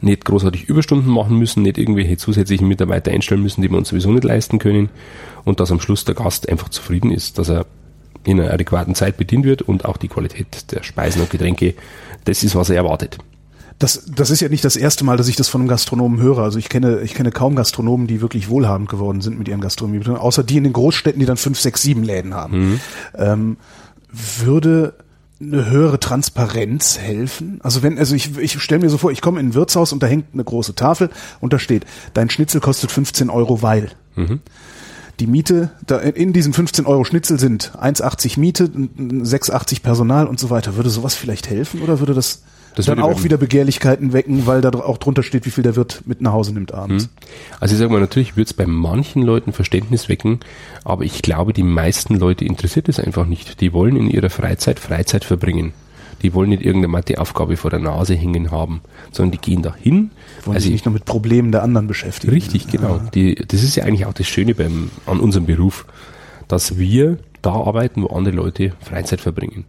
nicht großartig Überstunden machen müssen, nicht irgendwelche zusätzlichen Mitarbeiter einstellen müssen, die wir uns sowieso nicht leisten können und dass am Schluss der Gast einfach zufrieden ist, dass er in einer adäquaten Zeit bedient wird und auch die Qualität der Speisen und Getränke, das ist, was er erwartet. Das, das ist ja nicht das erste Mal, dass ich das von einem Gastronomen höre. Also ich kenne, ich kenne kaum Gastronomen, die wirklich wohlhabend geworden sind mit ihren Gastronomie, außer die in den Großstädten, die dann fünf, sechs, sieben Läden haben. Ähm, würde eine höhere Transparenz helfen? Also wenn, also ich, ich stelle mir so vor, ich komme in ein Wirtshaus und da hängt eine große Tafel und da steht, dein Schnitzel kostet 15 Euro, weil. Die Miete, da in diesen 15 Euro Schnitzel sind 1,80 Miete, 6,80 Personal und so weiter. Würde sowas vielleicht helfen oder würde das, Das dann auch wieder Begehrlichkeiten wecken, weil da auch drunter steht, wie viel der Wirt mit nach Hause nimmt abends? Also ich sage mal, natürlich wird es bei manchen Leuten Verständnis wecken, aber ich glaube, die meisten Leute interessiert es einfach nicht. Die wollen in ihrer Freizeit Freizeit verbringen. Die wollen nicht irgendeine Matheaufgabe vor der Nase hängen haben, sondern die gehen dahin. Wollen also sich nicht nur mit Problemen der anderen beschäftigen. Richtig, genau. Die, das ist ja eigentlich auch das Schöne beim, an unserem Beruf, dass wir da arbeiten, wo andere Leute Freizeit verbringen.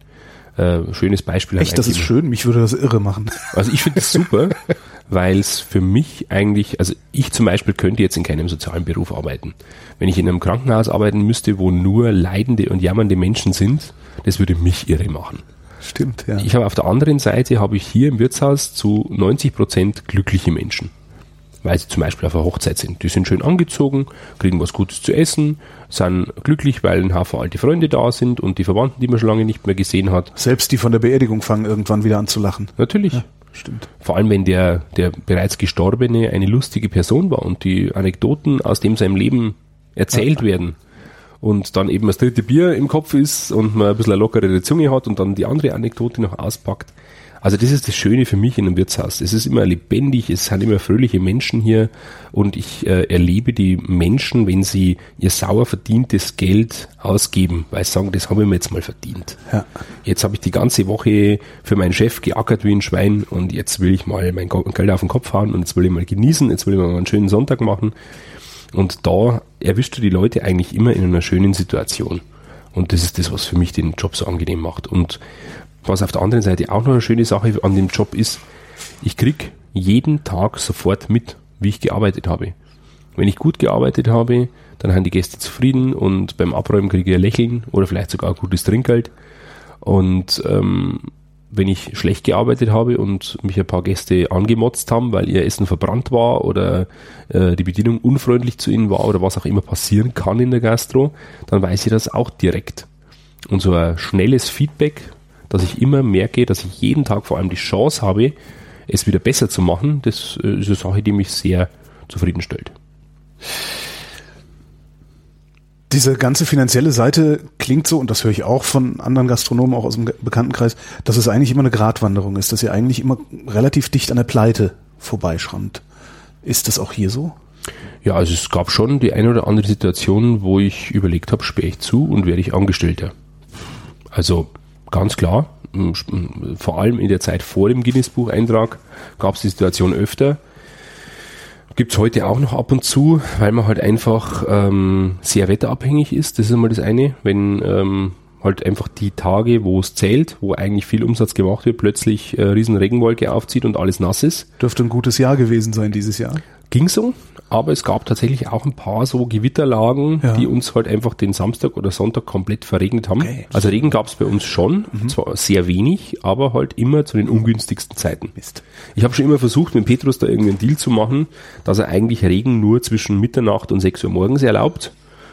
Äh, schönes Beispiel. Echt, das ist schön, mich würde das irre machen. Also ich finde das super, weil es für mich eigentlich, also ich zum Beispiel könnte jetzt in keinem sozialen Beruf arbeiten. Wenn ich in einem Krankenhaus arbeiten müsste, wo nur leidende und jammernde Menschen sind, das würde mich irre machen. Stimmt, ja. Ich habe auf der anderen Seite habe ich hier im Wirtshaus zu 90 Prozent glückliche Menschen. Weil sie zum Beispiel auf einer Hochzeit sind. Die sind schön angezogen, kriegen was Gutes zu essen, sind glücklich, weil ein Haufen alte Freunde da sind und die Verwandten, die man schon lange nicht mehr gesehen hat. Selbst die von der Beerdigung fangen irgendwann wieder an zu lachen. Natürlich. Ja, stimmt. Vor allem, wenn der, der bereits Gestorbene eine lustige Person war und die Anekdoten aus dem seinem Leben erzählt ja. werden und dann eben das dritte Bier im Kopf ist und man ein bisschen eine lockere Zunge hat und dann die andere Anekdote noch auspackt. Also das ist das Schöne für mich in einem Wirtshaus. Es ist immer lebendig, es sind immer fröhliche Menschen hier und ich äh, erlebe die Menschen, wenn sie ihr sauer verdientes Geld ausgeben, weil sie sagen, das habe ich mir jetzt mal verdient. Ja. Jetzt habe ich die ganze Woche für meinen Chef geackert wie ein Schwein und jetzt will ich mal mein Geld auf den Kopf hauen und jetzt will ich mal genießen, jetzt will ich mal einen schönen Sonntag machen. Und da erwischst du die Leute eigentlich immer in einer schönen Situation. Und das ist das, was für mich den Job so angenehm macht. Und was auf der anderen Seite auch noch eine schöne Sache an dem Job ist, ich krieg jeden Tag sofort mit, wie ich gearbeitet habe. Wenn ich gut gearbeitet habe, dann haben die Gäste zufrieden und beim Abräumen kriege ich ein Lächeln oder vielleicht sogar ein gutes Trinkgeld. Und ähm, wenn ich schlecht gearbeitet habe und mich ein paar Gäste angemotzt haben, weil ihr Essen verbrannt war oder äh, die Bedienung unfreundlich zu ihnen war oder was auch immer passieren kann in der Gastro, dann weiß ich das auch direkt. Und so ein schnelles Feedback, dass ich immer merke, dass ich jeden Tag vor allem die Chance habe, es wieder besser zu machen, das äh, ist eine Sache, die mich sehr zufriedenstellt diese ganze finanzielle Seite klingt so, und das höre ich auch von anderen Gastronomen, auch aus dem Bekanntenkreis, dass es eigentlich immer eine Gratwanderung ist, dass ihr eigentlich immer relativ dicht an der Pleite vorbeischrammt. Ist das auch hier so? Ja, also es gab schon die eine oder andere Situation, wo ich überlegt habe, sperre ich zu und werde ich Angestellter. Also ganz klar, vor allem in der Zeit vor dem Guinness-Bucheintrag gab es die Situation öfter, Gibt's heute auch noch ab und zu, weil man halt einfach ähm, sehr wetterabhängig ist. Das ist einmal das eine. Wenn ähm, halt einfach die Tage, wo es zählt, wo eigentlich viel Umsatz gemacht wird, plötzlich äh, riesen Regenwolke aufzieht und alles nass ist. Dürfte ein gutes Jahr gewesen sein dieses Jahr. Ging so, aber es gab tatsächlich auch ein paar so Gewitterlagen, ja. die uns halt einfach den Samstag oder Sonntag komplett verregnet haben. Okay. Also Regen gab es bei uns schon, mhm. zwar sehr wenig, aber halt immer zu den ungünstigsten Zeiten. Mist. Ich habe schon immer versucht, mit Petrus da irgendwie einen Deal zu machen, dass er eigentlich Regen nur zwischen Mitternacht und 6 Uhr morgens erlaubt,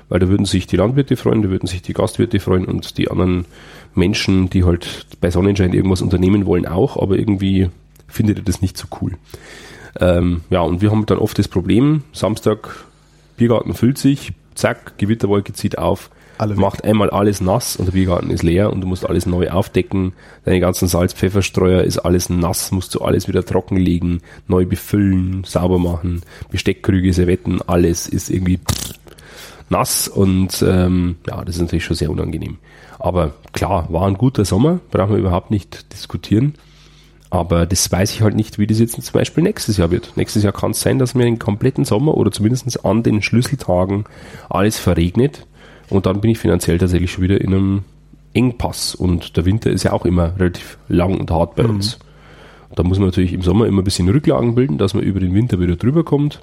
weil da würden sich die Landwirte freuen, da würden sich die Gastwirte freuen und die anderen Menschen, die halt bei Sonnenschein irgendwas unternehmen wollen, auch, aber irgendwie findet er das nicht so cool. Ähm, ja, und wir haben dann oft das Problem, Samstag, Biergarten füllt sich, zack, Gewitterwolke zieht auf, macht einmal alles nass und der Biergarten ist leer und du musst alles neu aufdecken. Deine ganzen Salz-Pfefferstreuer ist alles nass, musst du alles wieder trockenlegen, neu befüllen, sauber machen, Besteckkrüge, Servetten, alles ist irgendwie nass und ähm, ja, das ist natürlich schon sehr unangenehm. Aber klar, war ein guter Sommer, brauchen wir überhaupt nicht diskutieren. Aber das weiß ich halt nicht, wie das jetzt zum Beispiel nächstes Jahr wird. Nächstes Jahr kann es sein, dass mir den kompletten Sommer oder zumindest an den Schlüsseltagen alles verregnet. Und dann bin ich finanziell tatsächlich schon wieder in einem Engpass. Und der Winter ist ja auch immer relativ lang und hart bei mhm. uns. Da muss man natürlich im Sommer immer ein bisschen Rücklagen bilden, dass man über den Winter wieder drüber kommt.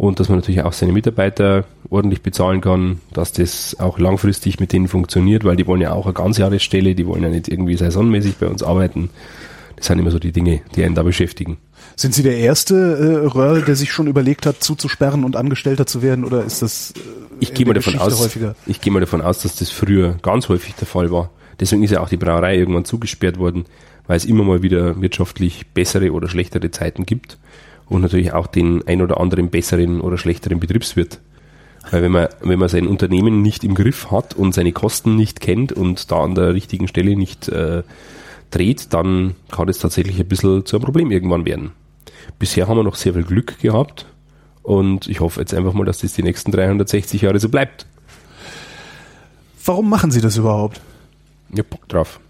Und dass man natürlich auch seine Mitarbeiter ordentlich bezahlen kann, dass das auch langfristig mit denen funktioniert, weil die wollen ja auch eine Ganzjahresstelle, die wollen ja nicht irgendwie saisonmäßig bei uns arbeiten. Das sind immer so die Dinge, die einen da beschäftigen. Sind Sie der erste äh, Röhrl, der sich schon überlegt hat, zuzusperren und Angestellter zu werden, oder ist das äh, ich gehe mal davon aus, häufiger? Ich gehe mal davon aus, dass das früher ganz häufig der Fall war. Deswegen ist ja auch die Brauerei irgendwann zugesperrt worden, weil es immer mal wieder wirtschaftlich bessere oder schlechtere Zeiten gibt und natürlich auch den ein oder anderen besseren oder schlechteren Betriebswirt. Weil wenn man, wenn man sein Unternehmen nicht im Griff hat und seine Kosten nicht kennt und da an der richtigen Stelle nicht äh, dreht, dann kann es tatsächlich ein bisschen zu einem Problem irgendwann werden. Bisher haben wir noch sehr viel Glück gehabt und ich hoffe jetzt einfach mal, dass das die nächsten 360 Jahre so bleibt. Warum machen Sie das überhaupt? Ja, Bock drauf.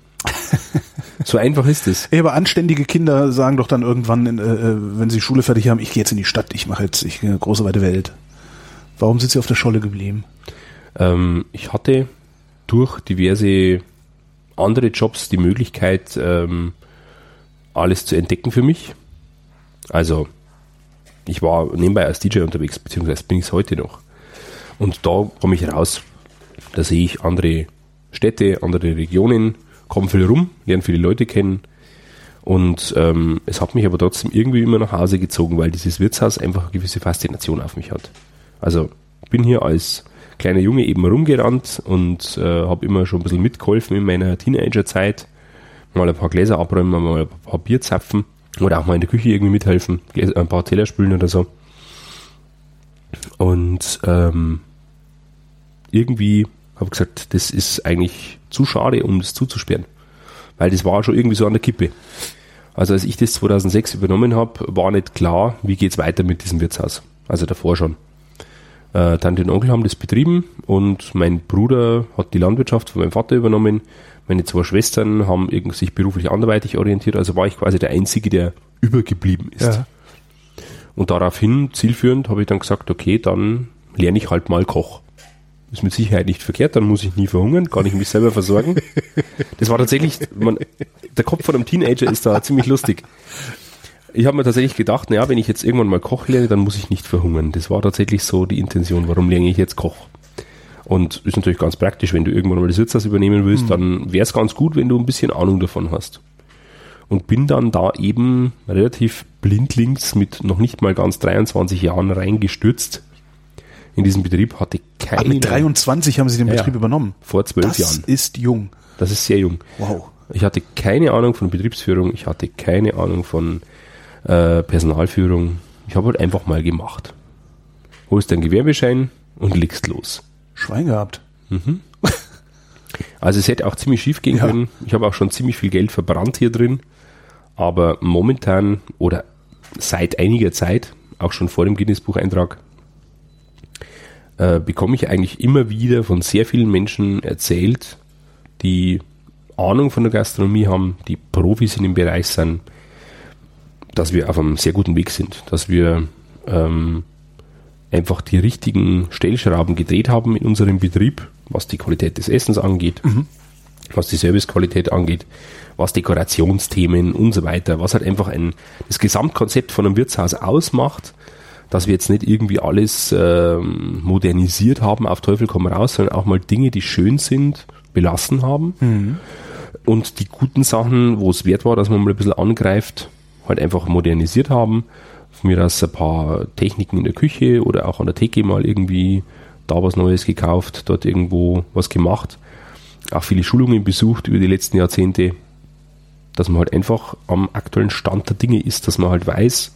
so einfach ist es. Ja, aber anständige Kinder sagen doch dann irgendwann, äh, äh, wenn sie Schule fertig haben, ich gehe jetzt in die Stadt, ich mache jetzt ich, eine große weite Welt. Warum sind Sie auf der Scholle geblieben? Ähm, ich hatte durch diverse andere Jobs die Möglichkeit, ähm, alles zu entdecken für mich. Also, ich war nebenbei als DJ unterwegs, beziehungsweise bin ich es heute noch. Und da komme ich raus. Da sehe ich andere Städte, andere Regionen, komme viel rum, lerne viele Leute kennen. Und ähm, es hat mich aber trotzdem irgendwie immer nach Hause gezogen, weil dieses Wirtshaus einfach eine gewisse Faszination auf mich hat. Also bin hier als kleiner Junge eben rumgerannt und äh, habe immer schon ein bisschen mitgeholfen in meiner Teenagerzeit. Mal ein paar Gläser abräumen, mal ein paar Bier zapfen oder auch mal in der Küche irgendwie mithelfen, ein paar Teller spülen oder so. Und ähm, irgendwie habe ich gesagt, das ist eigentlich zu schade, um das zuzusperren. Weil das war schon irgendwie so an der Kippe. Also als ich das 2006 übernommen habe, war nicht klar, wie geht's weiter mit diesem Wirtshaus. Also davor schon. Äh, Tante und Onkel haben das betrieben und mein Bruder hat die Landwirtschaft von meinem Vater übernommen. Meine zwei Schwestern haben sich beruflich anderweitig orientiert, also war ich quasi der Einzige, der übergeblieben ist. Ja. Und daraufhin, zielführend, habe ich dann gesagt, okay, dann lerne ich halt mal Koch. Ist mit Sicherheit nicht verkehrt, dann muss ich nie verhungern, kann ich mich selber versorgen. Das war tatsächlich, man, der Kopf von einem Teenager ist da ziemlich lustig. Ich habe mir tatsächlich gedacht, naja, wenn ich jetzt irgendwann mal Koch lerne, dann muss ich nicht verhungern. Das war tatsächlich so die Intention, warum lerne ich jetzt Koch. Und ist natürlich ganz praktisch, wenn du irgendwann mal das Wirtshaus übernehmen willst, mhm. dann wäre es ganz gut, wenn du ein bisschen Ahnung davon hast. Und bin dann da eben relativ blindlings mit noch nicht mal ganz 23 Jahren reingestürzt in diesen Betrieb, hatte keine. Aber mit 23 haben Sie den Betrieb ja, übernommen? Vor zwölf Jahren. Das ist jung. Das ist sehr jung. Wow. Ich hatte keine Ahnung von Betriebsführung, ich hatte keine Ahnung von äh, Personalführung. Ich habe halt einfach mal gemacht. Holst deinen Gewerbeschein und legst los. Schwein gehabt. Mhm. Also es hätte auch ziemlich schief gehen ja. können. Ich habe auch schon ziemlich viel Geld verbrannt hier drin. Aber momentan oder seit einiger Zeit, auch schon vor dem Guinness-Bucheintrag, äh, bekomme ich eigentlich immer wieder von sehr vielen Menschen erzählt, die Ahnung von der Gastronomie haben, die Profis in dem Bereich sind, dass wir auf einem sehr guten Weg sind, dass wir ähm, einfach die richtigen Stellschrauben gedreht haben in unserem Betrieb, was die Qualität des Essens angeht, mhm. was die Servicequalität angeht, was Dekorationsthemen und so weiter, was halt einfach ein, das Gesamtkonzept von einem Wirtshaus ausmacht, dass wir jetzt nicht irgendwie alles ähm, modernisiert haben, auf Teufel komm raus, sondern auch mal Dinge, die schön sind, belassen haben. Mhm. Und die guten Sachen, wo es wert war, dass man mal ein bisschen angreift, halt einfach modernisiert haben. Von mir aus ein paar Techniken in der Küche oder auch an der Theke mal irgendwie da was Neues gekauft, dort irgendwo was gemacht. Auch viele Schulungen besucht über die letzten Jahrzehnte, dass man halt einfach am aktuellen Stand der Dinge ist, dass man halt weiß,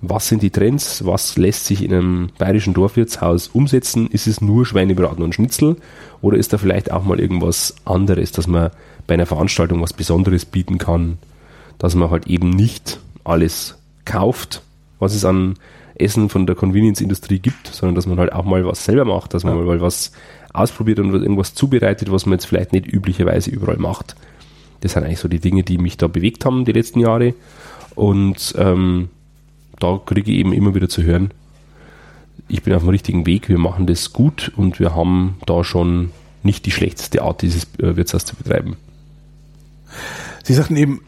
was sind die Trends, was lässt sich in einem bayerischen Dorfwirtshaus umsetzen, ist es nur Schweinebraten und Schnitzel oder ist da vielleicht auch mal irgendwas anderes, dass man bei einer Veranstaltung was Besonderes bieten kann, dass man halt eben nicht alles kauft, was es an Essen von der Convenience-Industrie gibt, sondern dass man halt auch mal was selber macht, dass man ja. mal was ausprobiert und irgendwas zubereitet, was man jetzt vielleicht nicht üblicherweise überall macht. Das sind eigentlich so die Dinge, die mich da bewegt haben die letzten Jahre. Und ähm, da kriege ich eben immer wieder zu hören, ich bin auf dem richtigen Weg, wir machen das gut und wir haben da schon nicht die schlechteste Art, dieses äh, Wirtshaus zu betreiben. Sie sagten eben,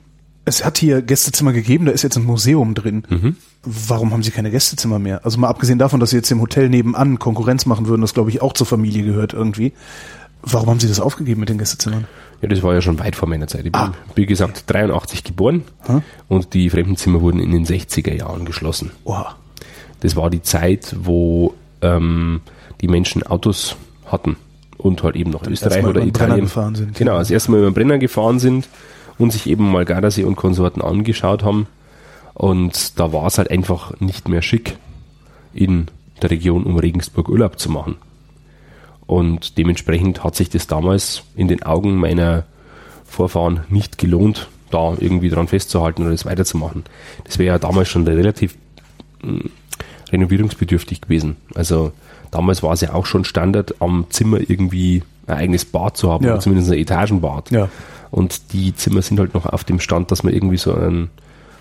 es hat hier Gästezimmer gegeben, da ist jetzt ein Museum drin. Mhm. Warum haben Sie keine Gästezimmer mehr? Also mal abgesehen davon, dass Sie jetzt im Hotel nebenan Konkurrenz machen würden, das glaube ich auch zur Familie gehört irgendwie. Warum haben Sie das aufgegeben mit den Gästezimmern? Ja, das war ja schon weit vor meiner Zeit. Ich bin, ah. wie gesagt, 83 geboren hm? und die Fremdenzimmer wurden in den 60er Jahren geschlossen. Oha. Das war die Zeit, wo ähm, die Menschen Autos hatten und halt eben nach Österreich oder Italien gefahren sind. Genau, das erste Mal über den Brenner gefahren sind und sich eben mal Gardasee und Konsorten angeschaut haben. Und da war es halt einfach nicht mehr schick, in der Region um Regensburg Urlaub zu machen. Und dementsprechend hat sich das damals in den Augen meiner Vorfahren nicht gelohnt, da irgendwie dran festzuhalten oder das weiterzumachen. Das wäre ja damals schon relativ mh, hm, renovierungsbedürftig gewesen. Also damals war es ja auch schon Standard, am Zimmer irgendwie ein eigenes Bad zu haben, ja. oder zumindest ein Etagenbad. Ja. Und die Zimmer sind halt noch auf dem Stand, dass man irgendwie so einen,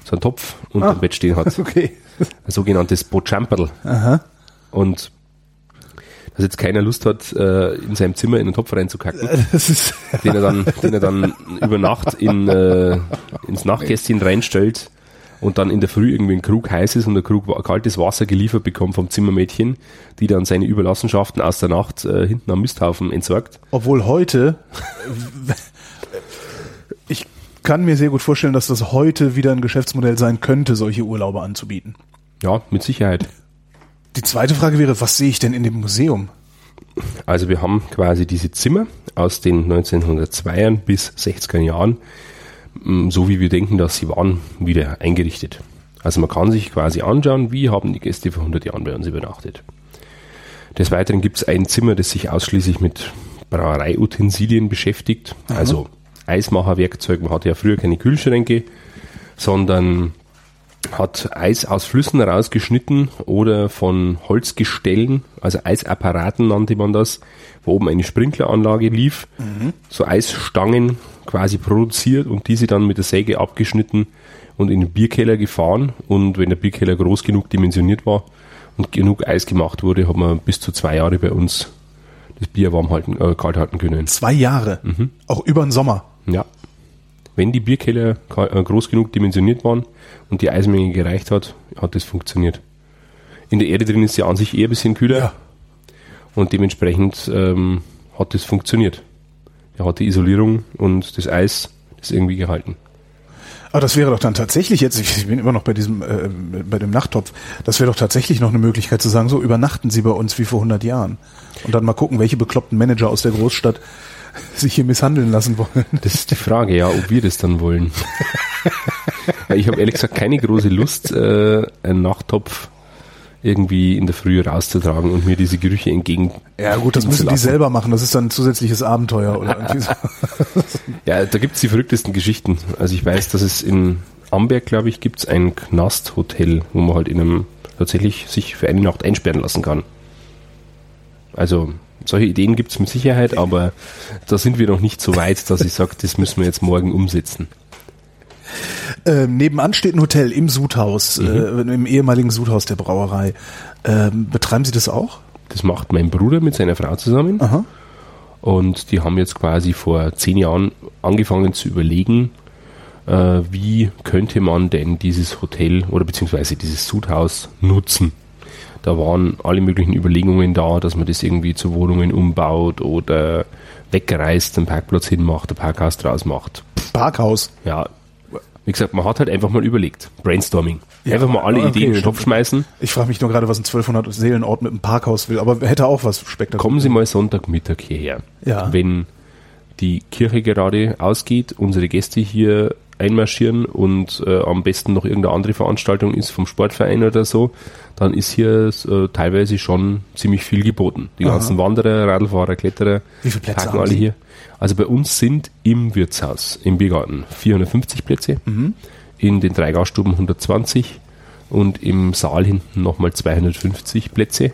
so einen Topf unter ah, dem Bett stehen hat. Okay. Ein sogenanntes Bochamperl. Und dass jetzt keiner Lust hat, äh, in seinem Zimmer in den Topf reinzukacken, den er dann, den er dann über Nacht in, äh, ins Nachtkästchen reinstellt und dann in der Früh irgendwie ein Krug heißes und ein Krug kaltes Wasser geliefert bekommt vom Zimmermädchen, die dann seine Überlassenschaften aus der Nacht äh, hinten am Misthaufen entsorgt. obwohl heute, ich kann mir sehr gut vorstellen, dass das heute wieder ein Geschäftsmodell sein könnte, solche Urlaube anzubieten. Ja, mit Sicherheit. Die zweite Frage wäre, was sehe ich denn in dem Museum? Also wir haben quasi diese Zimmer aus den 1902ern bis 60er Jahren, m, so wie wir denken, dass sie waren, wieder eingerichtet. Also man kann sich quasi anschauen, wie haben die Gäste vor 100 Jahren bei uns übernachtet. Des Weiteren gibt es ein Zimmer, das sich ausschließlich mit Brauereiutensilien beschäftigt, also Eismacherwerkzeug. Man hatte ja früher keine Kühlschränke, sondern hat Eis aus Flüssen rausgeschnitten oder von Holzgestellen, also Eisapparaten nannte man das, wo oben eine Sprinkleranlage lief, so Eisstangen quasi produziert und diese dann mit der Säge abgeschnitten und in den Bierkeller gefahren und wenn der Bierkeller groß genug dimensioniert war und genug Eis gemacht wurde, hat man bis zu zwei Jahre bei uns das Bier warm halten, äh, kalt halten können. Zwei Jahre, auch über den Sommer. Ja. Wenn die Bierkeller äh, groß genug dimensioniert waren und die Eismenge gereicht hat, hat das funktioniert. In der Erde drin ist ja an sich eher ein bisschen kühler Ja. und dementsprechend ähm, hat das funktioniert. Er hat die Isolierung und das Eis das irgendwie gehalten. Aber das wäre doch dann tatsächlich jetzt, ich bin immer noch bei diesem, äh, bei dem Nachttopf, das wäre doch tatsächlich noch eine Möglichkeit zu sagen, so übernachten Sie bei uns wie vor 100 Jahren. Und dann mal gucken, welche bekloppten Manager aus der Großstadt sich hier misshandeln lassen wollen. Das ist die Frage, ja, ob wir das dann wollen. Ich habe ehrlich gesagt keine große Lust, äh, einen Nachttopf irgendwie in der Früh rauszutragen und mir diese Gerüche entgegen Ja gut, das müssen die selber machen, das ist dann ein zusätzliches Abenteuer oder irgendwie so. Ja, da gibt's die verrücktesten Geschichten. Also ich weiß, dass es in Amberg, glaube ich, gibt's ein Knasthotel, wo man halt in einem tatsächlich sich für eine Nacht einsperren lassen kann. Also solche Ideen gibt's mit Sicherheit, aber da sind wir noch nicht so weit, dass ich sage, das müssen wir jetzt morgen umsetzen. Ähm, nebenan steht ein Hotel im Sudhaus, äh, im ehemaligen Sudhaus der Brauerei. Ähm, betreiben Sie das auch? Das macht mein Bruder mit seiner Frau zusammen. Aha. Und die haben jetzt quasi vor zehn Jahren angefangen zu überlegen, äh, wie könnte man denn dieses Hotel oder beziehungsweise dieses Sudhaus nutzen. Da waren alle möglichen Überlegungen da, dass man das irgendwie zu Wohnungen umbaut oder wegreißt, einen Parkplatz hinmacht, ein Parkhaus draus macht. Parkhaus. Ja, wie gesagt, man hat halt einfach mal überlegt. Brainstorming. Ja, einfach mal alle okay, Ideen in den Topf schmeißen. Ich frage mich nur gerade, was ein 1200 Seelenort mit einem Parkhaus will, aber hätte auch was spektakuläres. Kommen Sie mal Sonntagmittag hierher. Ja. Wenn die Kirche gerade ausgeht, unsere Gäste hier einmarschieren und äh, am besten noch irgendeine andere Veranstaltung ist vom Sportverein oder so, dann ist hier äh, teilweise schon ziemlich viel geboten. Die Aha. ganzen Wanderer, Radlfahrer, Kletterer Wie viele Plätze haben alle Sie? hier. Also bei uns sind im Wirtshaus, im Biergarten, 450 Plätze, Mhm. in den drei Gaststuben 120 und im Saal hinten nochmal 250 Plätze.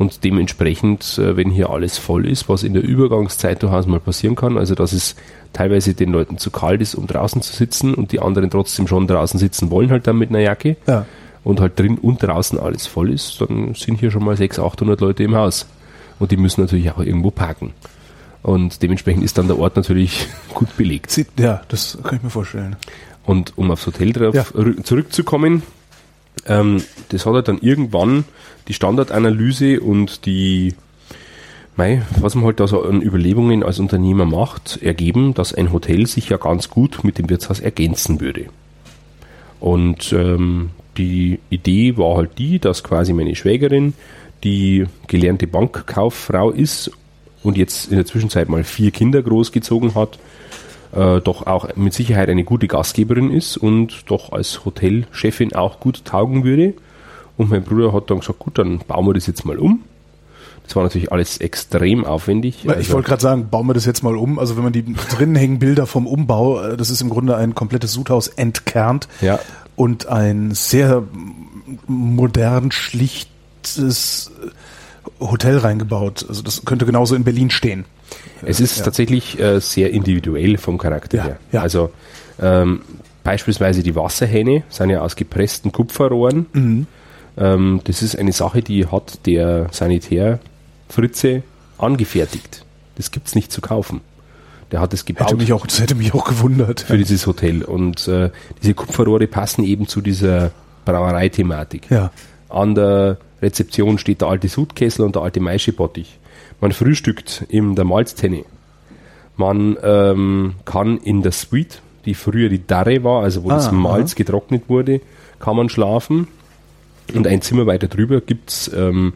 Und dementsprechend, äh, wenn hier alles voll ist, was in der Übergangszeit durchaus mal passieren kann, also dass es teilweise den Leuten zu kalt ist, um draußen zu sitzen und die anderen trotzdem schon draußen sitzen wollen, halt dann mit einer Jacke Ja. und halt drin und draußen alles voll ist, dann sind hier schon mal 600, 800 Leute im Haus. Und die müssen natürlich auch irgendwo parken. Und dementsprechend ist dann der Ort natürlich gut belegt. Ja, das kann ich mir vorstellen. Und um aufs Hotel drauf Ja. rü- zurückzukommen, ähm, das hat halt dann irgendwann die Standardanalyse und die, mei, was man halt da so an Überlegungen als Unternehmer macht, ergeben, dass ein Hotel sich ja ganz gut mit dem Wirtshaus ergänzen würde. Und ähm, die Idee war halt die, dass quasi meine Schwägerin, die gelernte Bankkauffrau ist und jetzt in der Zwischenzeit mal vier Kinder großgezogen hat, äh, doch auch mit Sicherheit eine gute Gastgeberin ist und doch als Hotelchefin auch gut taugen würde. Und mein Bruder hat dann gesagt, gut, dann bauen wir das jetzt mal um. Das war natürlich alles extrem aufwendig. Ich Also- wollte gerade sagen, bauen wir das jetzt mal um. Also wenn man die drinnen hängen Bilder vom Umbau, äh, das ist im Grunde ein komplettes Sudhaus entkernt Ja. und ein sehr modern, schlichtes äh, Hotel reingebaut. Also das könnte genauso in Berlin stehen. Es ist tatsächlich äh, sehr individuell vom Charakter Ja, her. ja. Also ähm, beispielsweise die Wasserhähne sind ja aus gepressten Kupferrohren. Mhm. Ähm, das ist eine Sache, die hat der Sanitär Fritze angefertigt. Das gibt's nicht zu kaufen. Der hat es gebaut. Hätte mich auch, das hätte mich auch gewundert. Für dieses Hotel. Und äh, diese Kupferrohre passen eben zu dieser Brauereithematik. Ja. An der Rezeption steht der alte Sudkessel und der alte Maischebottich. Man frühstückt in der Malztenne. Man ähm, kann in der Suite, die früher die Darre war, also wo Ah, das Malz aha. getrocknet wurde, kann man schlafen. Und ein Zimmer weiter drüber gibt's ähm,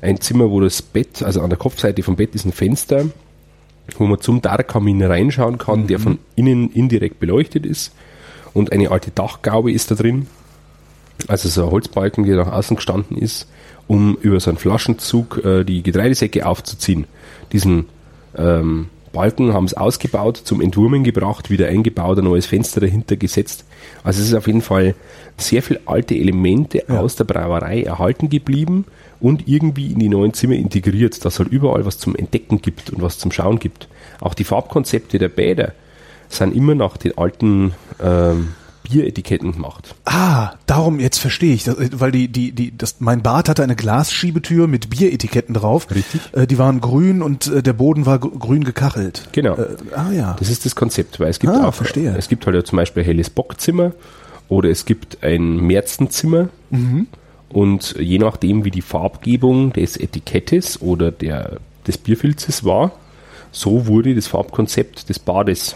ein Zimmer, wo das Bett, also an der Kopfseite vom Bett ist ein Fenster, wo man zum Darkamin reinschauen kann, der von innen indirekt beleuchtet ist. Und eine alte Dachgaube ist da drin. Also so ein Holzbalken, der nach außen gestanden ist, um über so einen Flaschenzug äh, die Getreidesäcke aufzuziehen. Diesen ähm, Balken haben es ausgebaut, zum Entwurmen gebracht, wieder eingebaut, ein neues Fenster dahinter gesetzt. Also es ist auf jeden Fall sehr viel alte Elemente Ja. aus der Brauerei erhalten geblieben und irgendwie in die neuen Zimmer integriert, dass halt überall was zum Entdecken gibt und was zum Schauen gibt. Auch die Farbkonzepte der Bäder sind immer nach den alten ähm, Bieretiketten gemacht. Ah, darum, jetzt verstehe ich, das, weil die, die, die, das, mein Bad hatte eine Glasschiebetür mit Bieretiketten drauf. Richtig. Äh, die waren grün und äh, der Boden war gr- grün gekachelt. Genau. Äh, ah ja. Das ist das Konzept, weil es gibt Ah, auch, verstehe. es gibt halt ja zum Beispiel ein helles Bockzimmer oder es gibt ein Märzenzimmer Mhm. und je nachdem, wie die Farbgebung des Etikettes oder der, des Bierfilzes war, so wurde das Farbkonzept des Bades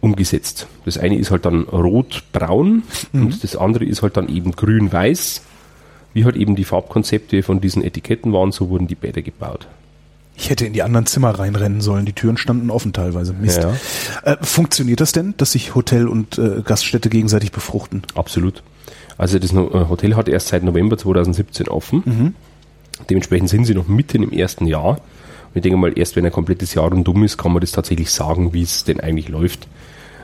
umgesetzt. Das eine ist halt dann rot-braun Mhm. und das andere ist halt dann eben grün-weiß. Wie halt eben die Farbkonzepte von diesen Etiketten waren, so wurden die Bäder gebaut. Ich hätte in die anderen Zimmer reinrennen sollen. Die Türen standen offen teilweise. Mist. Ja. Äh, funktioniert das denn, dass sich Hotel und äh, Gaststätte gegenseitig befruchten? Absolut. Also das äh, Hotel hat erst seit November 2017 offen. Dementsprechend sind sie noch mitten im ersten Jahr. Und ich denke mal, erst wenn ein komplettes Jahr rundum ist, kann man das tatsächlich sagen, wie es denn eigentlich läuft.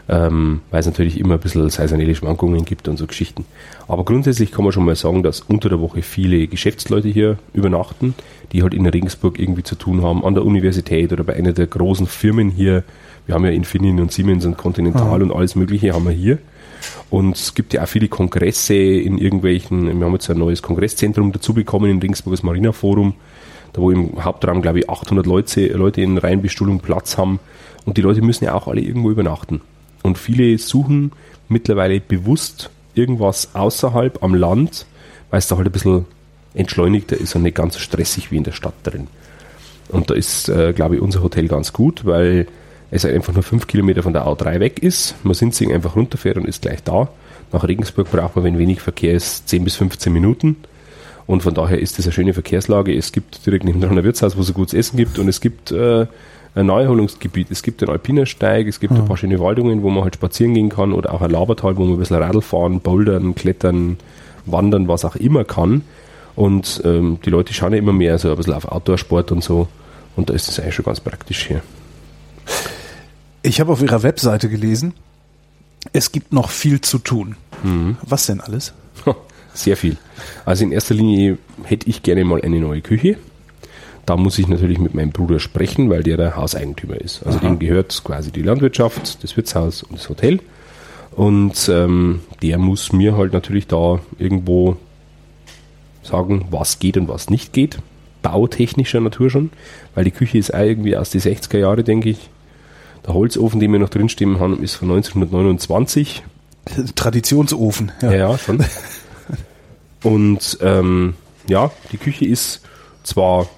Ähm, weil es natürlich immer ein bisschen saisonelle Schwankungen gibt und so Geschichten. Aber grundsätzlich kann man schon mal sagen, dass unter der Woche viele Geschäftsleute hier übernachten, die halt in Regensburg irgendwie zu tun haben, an der Universität oder bei einer der großen Firmen hier. Wir haben ja Infineon und Siemens und Continental und alles Mögliche haben wir hier. Und es gibt ja auch viele Kongresse in irgendwelchen, wir haben jetzt ein neues Kongresszentrum dazu bekommen in Regensburg, das Marina Forum, da wo im Hauptraum, glaube ich, 800 Leute, Leute in Reihenbestuhlung Platz haben. Und die Leute müssen ja auch alle irgendwo übernachten. Und viele suchen mittlerweile bewusst irgendwas außerhalb am Land, weil es da halt ein bisschen entschleunigter ist und nicht ganz so stressig wie in der Stadt drin. Und da ist, äh, glaube ich, unser Hotel ganz gut, weil es halt einfach nur fünf Kilometer von der A3 weg ist. Man Sinzing einfach runterfährt und ist gleich da. Nach Regensburg braucht man, wenn wenig Verkehr ist, 10 bis 15 Minuten. Und von daher ist das eine schöne Verkehrslage. Es gibt direkt neben dran ein Wirtshaus, wo es gutes Essen gibt und es gibt äh, ein Neuerholungsgebiet. Es gibt einen Alpinersteig, es gibt ein paar schöne Waldungen, wo man halt spazieren gehen kann oder auch ein Labertal, wo man ein bisschen Radl fahren, bouldern, klettern, wandern, was auch immer kann. Und ähm, die Leute schauen ja immer mehr so ein bisschen auf Outdoor-Sport und so. Und da ist es eigentlich schon ganz praktisch hier. Ich habe auf Ihrer Webseite gelesen, es gibt noch viel zu tun. Mhm. Was denn alles? Sehr viel. Also in erster Linie hätte ich gerne mal eine neue Küche. Da muss ich natürlich mit meinem Bruder sprechen, weil der der Hauseigentümer ist. Also dem gehört quasi die Landwirtschaft, das Wirtshaus und das Hotel. Und ähm, der muss mir halt natürlich da irgendwo sagen, was geht und was nicht geht. Bautechnischer Natur schon, weil die Küche ist auch irgendwie aus den 60er Jahre, denke ich. Der Holzofen, den wir noch drinstehen haben, ist von 1929. Traditionsofen. Ja, ja schon. Und ähm, ja, die Küche ist zwar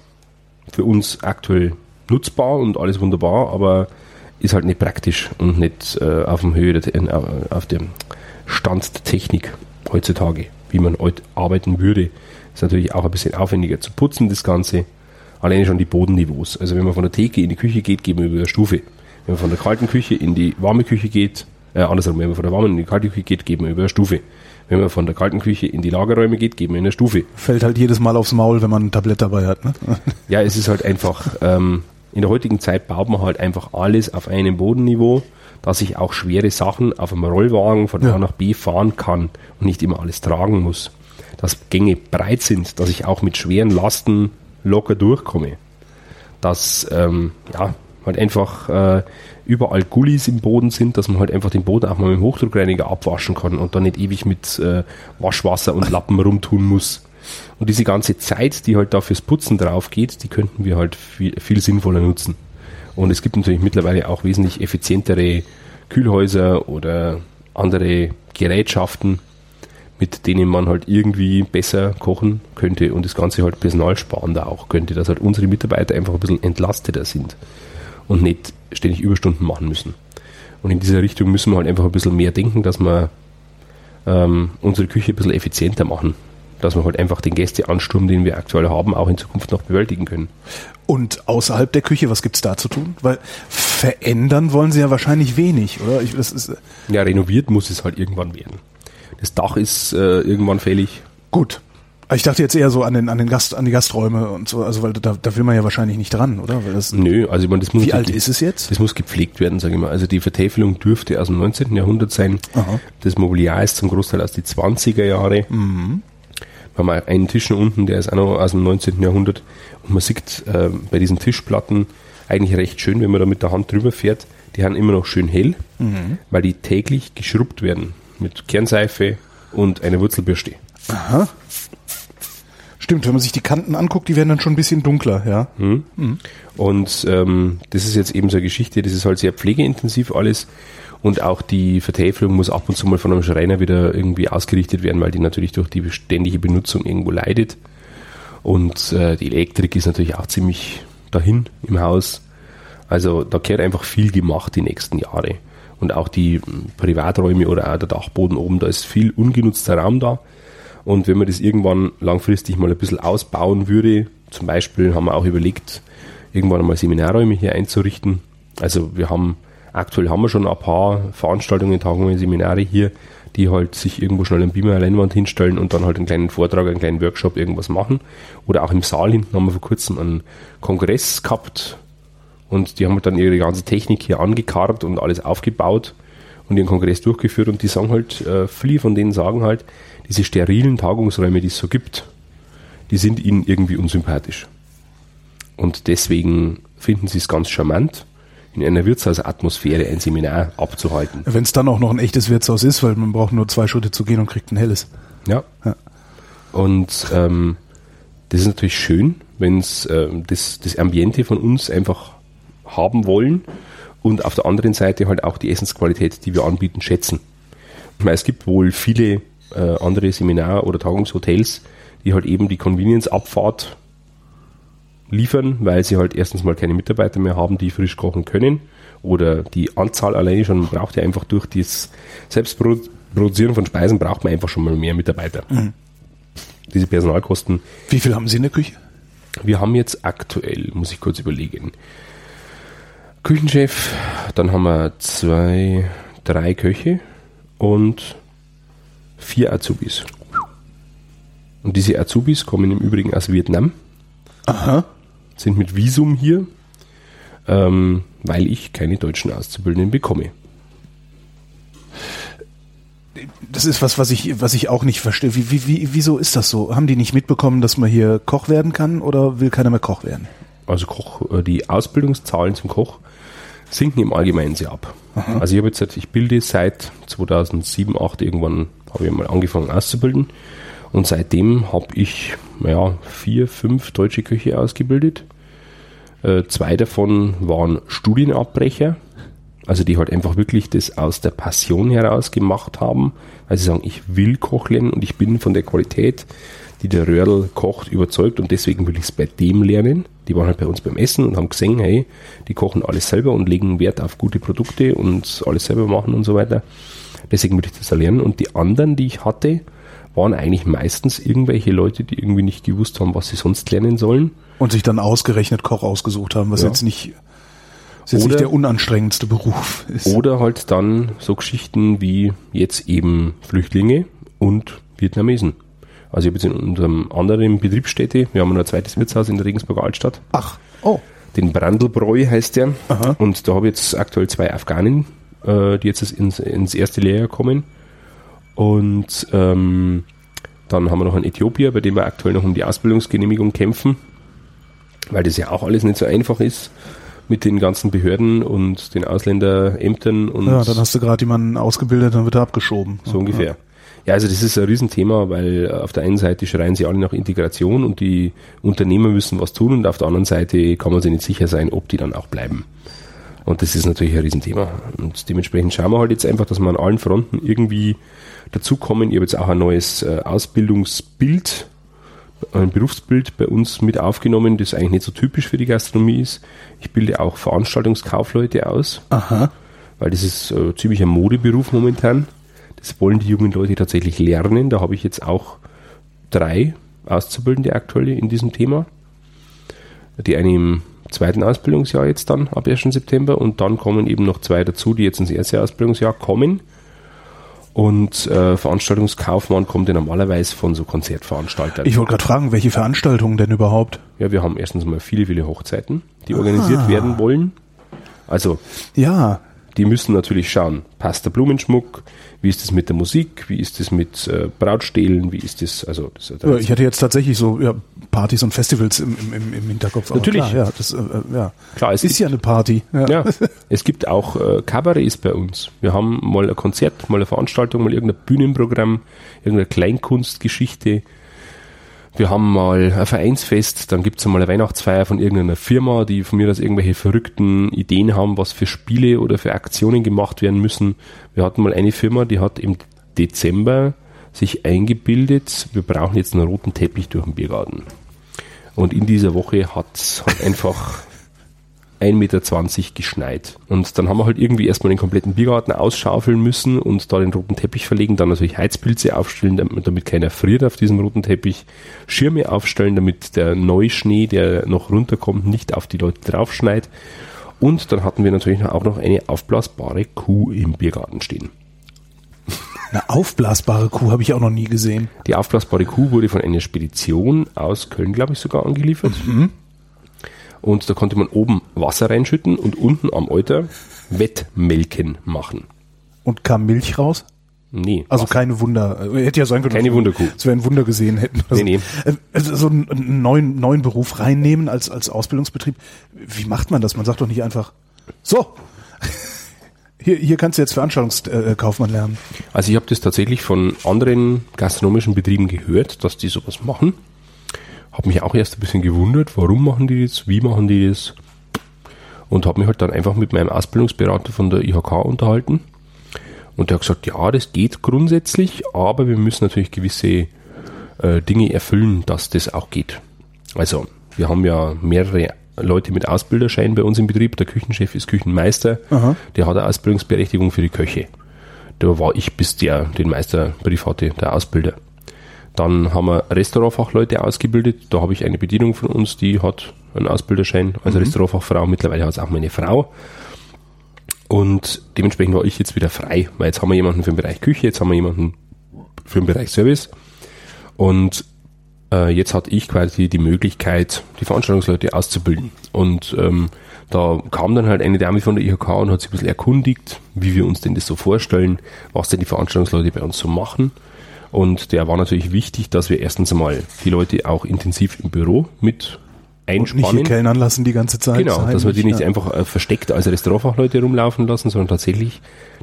für uns aktuell nutzbar und alles wunderbar, aber ist halt nicht praktisch und nicht äh, auf dem Höhe der, äh, auf dem Stand der Technik heutzutage, wie man heute arbeiten würde. Ist natürlich auch ein bisschen aufwendiger zu putzen, das Ganze. Alleine schon die Bodenniveaus. Also wenn man von der Theke in die Küche geht, geht man über eine Stufe. Wenn man von der kalten Küche in die warme Küche geht, äh, andersrum, wenn man von der warmen in die kalte Küche geht, geht man über eine Stufe. Wenn man von der kalten Küche in die Lagerräume geht, geht man in eine Stufe. Fällt halt jedes Mal aufs Maul, wenn man ein Tablett dabei hat. Ne? Ja, es ist halt einfach, ähm, in der heutigen Zeit baut man halt einfach alles auf einem Bodenniveau, dass ich auch schwere Sachen auf einem Rollwagen von Ja. A nach B fahren kann und nicht immer alles tragen muss. Dass Gänge breit sind, dass ich auch mit schweren Lasten locker durchkomme. Dass ähm, ja, halt einfach äh, überall Gullis im Boden sind, dass man halt einfach den Boden auch mal mit dem Hochdruckreiniger abwaschen kann und dann nicht ewig mit äh, Waschwasser und Lappen rumtun muss. Und diese ganze Zeit, die halt da fürs Putzen drauf geht, die könnten wir halt viel, viel sinnvoller nutzen. Und es gibt natürlich mittlerweile auch wesentlich effizientere Kühlhäuser oder andere Gerätschaften, mit denen man halt irgendwie besser kochen könnte und das Ganze halt personalsparender auch könnte, dass halt unsere Mitarbeiter einfach ein bisschen entlasteter sind und nicht ständig Überstunden machen müssen. Und in dieser Richtung müssen wir halt einfach ein bisschen mehr denken, dass wir ähm, unsere Küche ein bisschen effizienter machen. Dass wir halt einfach den Gästeansturm, den wir aktuell haben, auch in Zukunft noch bewältigen können. Und außerhalb der Küche, was gibt's da zu tun? Weil verändern wollen sie ja wahrscheinlich wenig, oder? Ich, das ist, ja, renoviert muss es halt irgendwann werden. Das Dach ist äh, irgendwann fällig. Gut. Ich dachte jetzt eher so an den, an den Gast, an die Gasträume und so, also weil da, da will man ja wahrscheinlich nicht dran, oder? Weil das, Nö, also ich meine, das muss wie alt ist es jetzt? Das muss gepflegt werden, sage ich mal. Also die Vertäfelung dürfte aus dem 19. Jahrhundert sein. Aha. Das Mobiliar ist zum Großteil aus den 20er Jahre. Mhm. Wir haben einen Tisch unten, der ist auch noch aus dem 19. Jahrhundert. Und man sieht äh, bei diesen Tischplatten eigentlich recht schön, wenn man da mit der Hand drüber fährt, die haben immer noch schön hell, Mhm. weil die täglich geschrubbt werden mit Kernseife und einer Wurzelbürste. Aha. Stimmt, wenn man sich die Kanten anguckt, die werden dann schon ein bisschen dunkler, ja. Und ähm, das ist jetzt eben so eine Geschichte, das ist halt sehr pflegeintensiv alles. Und auch die Vertäfelung muss ab und zu mal von einem Schreiner wieder irgendwie ausgerichtet werden, weil die natürlich durch die ständige Benutzung irgendwo leidet. Und äh, die Elektrik ist natürlich auch ziemlich dahin im Haus. Also da gehört einfach viel gemacht die nächsten Jahre. Und auch die Privaträume oder auch der Dachboden oben, da ist viel ungenutzter Raum da. Und wenn man das irgendwann langfristig mal ein bisschen ausbauen würde, zum Beispiel haben wir auch überlegt, irgendwann einmal Seminarräume hier einzurichten. Also wir haben, aktuell haben wir schon ein paar Veranstaltungen, Tagungen, Seminare hier, die halt sich irgendwo schnell einen Beamer, Leinwand hinstellen und dann halt einen kleinen Vortrag, einen kleinen Workshop, irgendwas machen. Oder auch im Saal hinten haben wir vor kurzem einen Kongress gehabt und die haben halt dann ihre ganze Technik hier angekarrt und alles aufgebaut und ihren Kongress durchgeführt und die sagen halt, äh, viele von denen sagen halt, diese sterilen Tagungsräume, die es so gibt, die sind ihnen irgendwie unsympathisch. Und deswegen finden sie es ganz charmant, in einer Wirtshausatmosphäre ein Seminar abzuhalten. Wenn es dann auch noch ein echtes Wirtshaus ist, weil man braucht nur zwei Schritte zu gehen und kriegt ein helles. Ja. Ja. Und ähm, das ist natürlich schön, wenn es ähm, das, das Ambiente von uns einfach haben wollen und auf der anderen Seite halt auch die Essensqualität, die wir anbieten, schätzen. Ich meine, es gibt wohl viele äh, andere Seminar- oder Tagungshotels, die halt eben die Convenience-Abfahrt liefern, weil sie halt erstens mal keine Mitarbeiter mehr haben, die frisch kochen können oder die Anzahl alleine schon, man braucht ja einfach durch das Selbstproduzieren von Speisen braucht man einfach schon mal mehr Mitarbeiter. Diese Personalkosten. Wie viel haben Sie in der Küche? Wir haben jetzt aktuell, muss ich kurz überlegen, Küchenchef, dann haben wir zwei, drei Köche und vier Azubis. Und diese Azubis kommen im Übrigen aus Vietnam, Aha. sind mit Visum hier, ähm, weil ich keine deutschen Auszubildenden bekomme. Das ist was, was ich, was ich auch nicht verstehe. Wie, wie, wie, wieso ist das so? Haben die nicht mitbekommen, dass man hier Koch werden kann oder will keiner mehr Koch werden? Also Koch, äh, die Ausbildungszahlen zum Koch sinken im Allgemeinen sehr ab. Also ich habe jetzt, ich bilde seit 2007, 2008 irgendwann habe ich mal angefangen auszubilden und seitdem habe ich ja, vier, fünf deutsche Köche ausgebildet. Äh, zwei davon waren Studienabbrecher, also die halt einfach wirklich das aus der Passion heraus gemacht haben, weil sie sagen, ich will Koch lernen und ich bin von der Qualität, die der Röhrl kocht, überzeugt und deswegen will ich es bei dem lernen. Die waren halt bei uns beim Essen und haben gesehen, hey, die kochen alles selber und legen Wert auf gute Produkte und alles selber machen und so weiter. Deswegen will ich das da lernen. Und die anderen, die ich hatte, waren eigentlich meistens irgendwelche Leute, die irgendwie nicht gewusst haben, was sie sonst lernen sollen. Und sich dann ausgerechnet Koch ausgesucht haben, was Ja. jetzt nicht, was jetzt Oder- nicht der unanstrengendste Beruf ist. Oder halt dann so Geschichten wie jetzt eben Flüchtlinge und Vietnamesen. Also ich habe jetzt in unserem anderen Betriebsstätte, wir haben ein zweites Wirtshaus in der Regensburger Altstadt, Ach, oh. den Brandelbräu heißt der. Aha. Und da habe ich jetzt aktuell zwei Afghanen, äh, die jetzt ins, ins erste Lehrjahr kommen. Und ähm, dann haben wir noch einen Äthiopier, bei dem wir aktuell noch um die Ausbildungsgenehmigung kämpfen, weil das ja auch alles nicht so einfach ist mit den ganzen Behörden und den Ausländerämtern und Ja, dann hast du gerade jemanden ausgebildet, dann wird er abgeschoben. so ungefähr. Ja, also das ist ein Riesenthema, weil auf der einen Seite schreien sie alle nach Integration und die Unternehmer müssen was tun und auf der anderen Seite kann man sich nicht sicher sein, ob die dann auch bleiben. Und das ist natürlich ein Riesenthema. Und dementsprechend schauen wir halt jetzt einfach, dass wir an allen Fronten irgendwie dazukommen. Ich habe jetzt auch ein neues äh, Ausbildungsbild, ein Berufsbild bei uns mit aufgenommen, das eigentlich nicht so typisch für die Gastronomie ist. Ich bilde auch Veranstaltungskaufleute aus. Aha. Weil das ist äh, ziemlich ein Modeberuf momentan. Das wollen die jungen Leute tatsächlich lernen. Da habe ich jetzt auch drei Auszubildende aktuell in diesem Thema. Die eine im zweiten Ausbildungsjahr jetzt dann ab 1. September und dann kommen eben noch zwei dazu, die jetzt ins erste Ausbildungsjahr kommen. Und äh, Veranstaltungskaufmann kommt ja normalerweise von so Konzertveranstaltern. Ich wollte gerade fragen, welche Veranstaltungen denn überhaupt? Ja, wir haben erstens mal viele, viele Hochzeiten, die organisiert ah. werden wollen. Also ja, die müssen natürlich schauen, passt der Blumenschmuck, wie ist es mit der Musik, wie ist es mit äh, Brautstehlen, wie ist es, also das, das Ich hatte jetzt tatsächlich so ja, Partys und Festivals im, im, im Hinterkopf. Natürlich. Klar, ja, das, äh, ja. klar, es ist ja eine Party. Ja. ja. es gibt auch äh, Kabarets bei uns. Wir haben mal ein Konzert, mal eine Veranstaltung, mal irgendein Bühnenprogramm, irgendeine Kleinkunstgeschichte, wir haben mal ein Vereinsfest, dann gibt's mal eine Weihnachtsfeier von irgendeiner Firma, die von mir aus irgendwelche verrückten Ideen haben, was für Spiele oder für Aktionen gemacht werden müssen. Wir hatten mal eine Firma, die hat im Dezember sich eingebildet, wir brauchen jetzt einen roten Teppich durch den Biergarten. Und in dieser Woche hat's halt einfach 1,20 Meter geschneit. Und dann haben wir halt irgendwie erstmal den kompletten Biergarten ausschaufeln müssen und da den roten Teppich verlegen, dann natürlich Heizpilze aufstellen, damit, damit keiner friert auf diesem roten Teppich, Schirme aufstellen, damit der Neuschnee, der noch runterkommt, nicht auf die Leute draufschneit. Und dann hatten wir natürlich auch noch eine aufblasbare Kuh im Biergarten stehen. Eine aufblasbare Kuh habe ich auch noch nie gesehen. Die aufblasbare Kuh wurde von einer Spedition aus Köln, glaube ich, sogar angeliefert. Mhm. Und da konnte man oben Wasser reinschütten und unten am Euter Wettmelken machen. Und kam Milch raus? Nee. Also Wasser. keine Wunder. Hätte ja sein können. Keine Wunderkuh. Dass wir ein Wunder gesehen hätten. Also, nee, nee. Äh, also so einen neuen, neuen Beruf reinnehmen als, als Ausbildungsbetrieb. Wie macht man das? Man sagt doch nicht einfach, so, hier, hier kannst du jetzt Veranstaltungskaufmann lernen. Also ich habe das tatsächlich von anderen gastronomischen Betrieben gehört, dass die sowas machen. Habe mich auch erst ein bisschen gewundert, warum machen die das, wie machen die das. Und habe mich halt dann einfach mit meinem Ausbildungsberater von der IHK unterhalten. Und der hat gesagt, ja, das geht grundsätzlich, aber wir müssen natürlich gewisse äh, Dinge erfüllen, dass das auch geht. Also, wir haben ja mehrere Leute mit Ausbilderschein bei uns im Betrieb. Der Küchenchef ist Küchenmeister. Aha. Der hat eine Ausbildungsberechtigung für die Köche. Da war ich, bis der den Meisterbrief hatte, der Ausbilder. Dann haben wir Restaurantfachleute ausgebildet. Da habe ich eine Bedienung von uns, die hat einen Ausbilderschein als mhm. Restaurantfachfrau. Mittlerweile hat es auch meine Frau. Und dementsprechend war ich jetzt wieder frei, weil jetzt haben wir jemanden für den Bereich Küche, jetzt haben wir jemanden für den Bereich Service. Und äh, jetzt hatte ich quasi die Möglichkeit, die Veranstaltungsleute auszubilden. Und ähm, da kam dann halt eine Dame von der IHK und hat sich ein bisschen erkundigt, wie wir uns denn das so vorstellen, was denn die Veranstaltungsleute bei uns so machen. Und der war natürlich wichtig, dass wir erstens einmal die Leute auch intensiv im Büro mit einspannen. Und nicht kellnern lassen die ganze Zeit. Genau, dass wir die nicht ja. einfach äh, versteckt als Restaurantfachleute rumlaufen lassen, sondern tatsächlich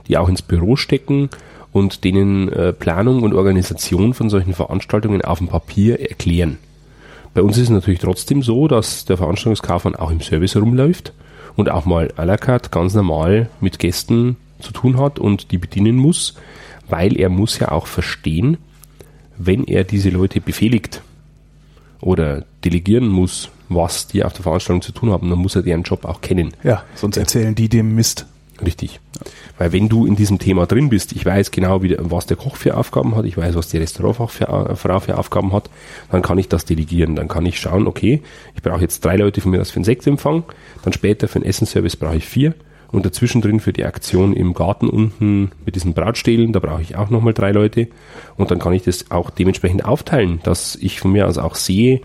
die auch ins Büro stecken und denen äh, Planung und Organisation von solchen Veranstaltungen auf dem Papier erklären. Bei uns ist es natürlich trotzdem so, dass der Veranstaltungskaufmann auch im Service rumläuft und auch mal à la carte ganz normal mit Gästen zu tun hat und die bedienen muss weil er muss ja auch verstehen, wenn er diese Leute befehligt oder delegieren muss, was die auf der Veranstaltung zu tun haben, dann muss er deren Job auch kennen. Ja, sonst erzählen die dem Mist. Richtig. Weil wenn du in diesem Thema drin bist, ich weiß genau, wie, was der Koch für Aufgaben hat, ich weiß, was die Restaurantfrau für, für Aufgaben hat, dann kann ich das delegieren. Dann kann ich schauen, okay, ich brauche jetzt drei Leute von mir aus für den Sektempfang, dann später für den Essenservice brauche ich vier und dazwischen drin für die Aktion im Garten unten mit diesen Brautstählen, da brauche ich auch nochmal drei Leute. Und dann kann ich das auch dementsprechend aufteilen, dass ich von mir aus auch sehe,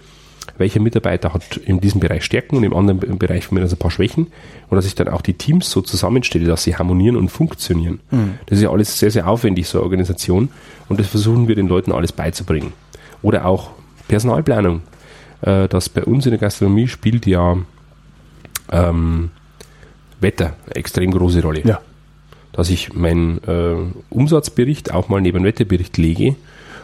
welcher Mitarbeiter hat in diesem Bereich Stärken und im anderen Bereich von mir ein paar Schwächen und dass ich dann auch die Teams so zusammenstelle, dass sie harmonieren und funktionieren. Mhm. Das ist ja alles sehr, sehr aufwendig, so eine Organisation und das versuchen wir den Leuten alles beizubringen. Oder auch Personalplanung. Äh, das bei uns in der Gastronomie spielt ja ähm, Wetter eine extrem große Rolle. Ja. dass ich meinen äh, Umsatzbericht auch mal neben Wetterbericht lege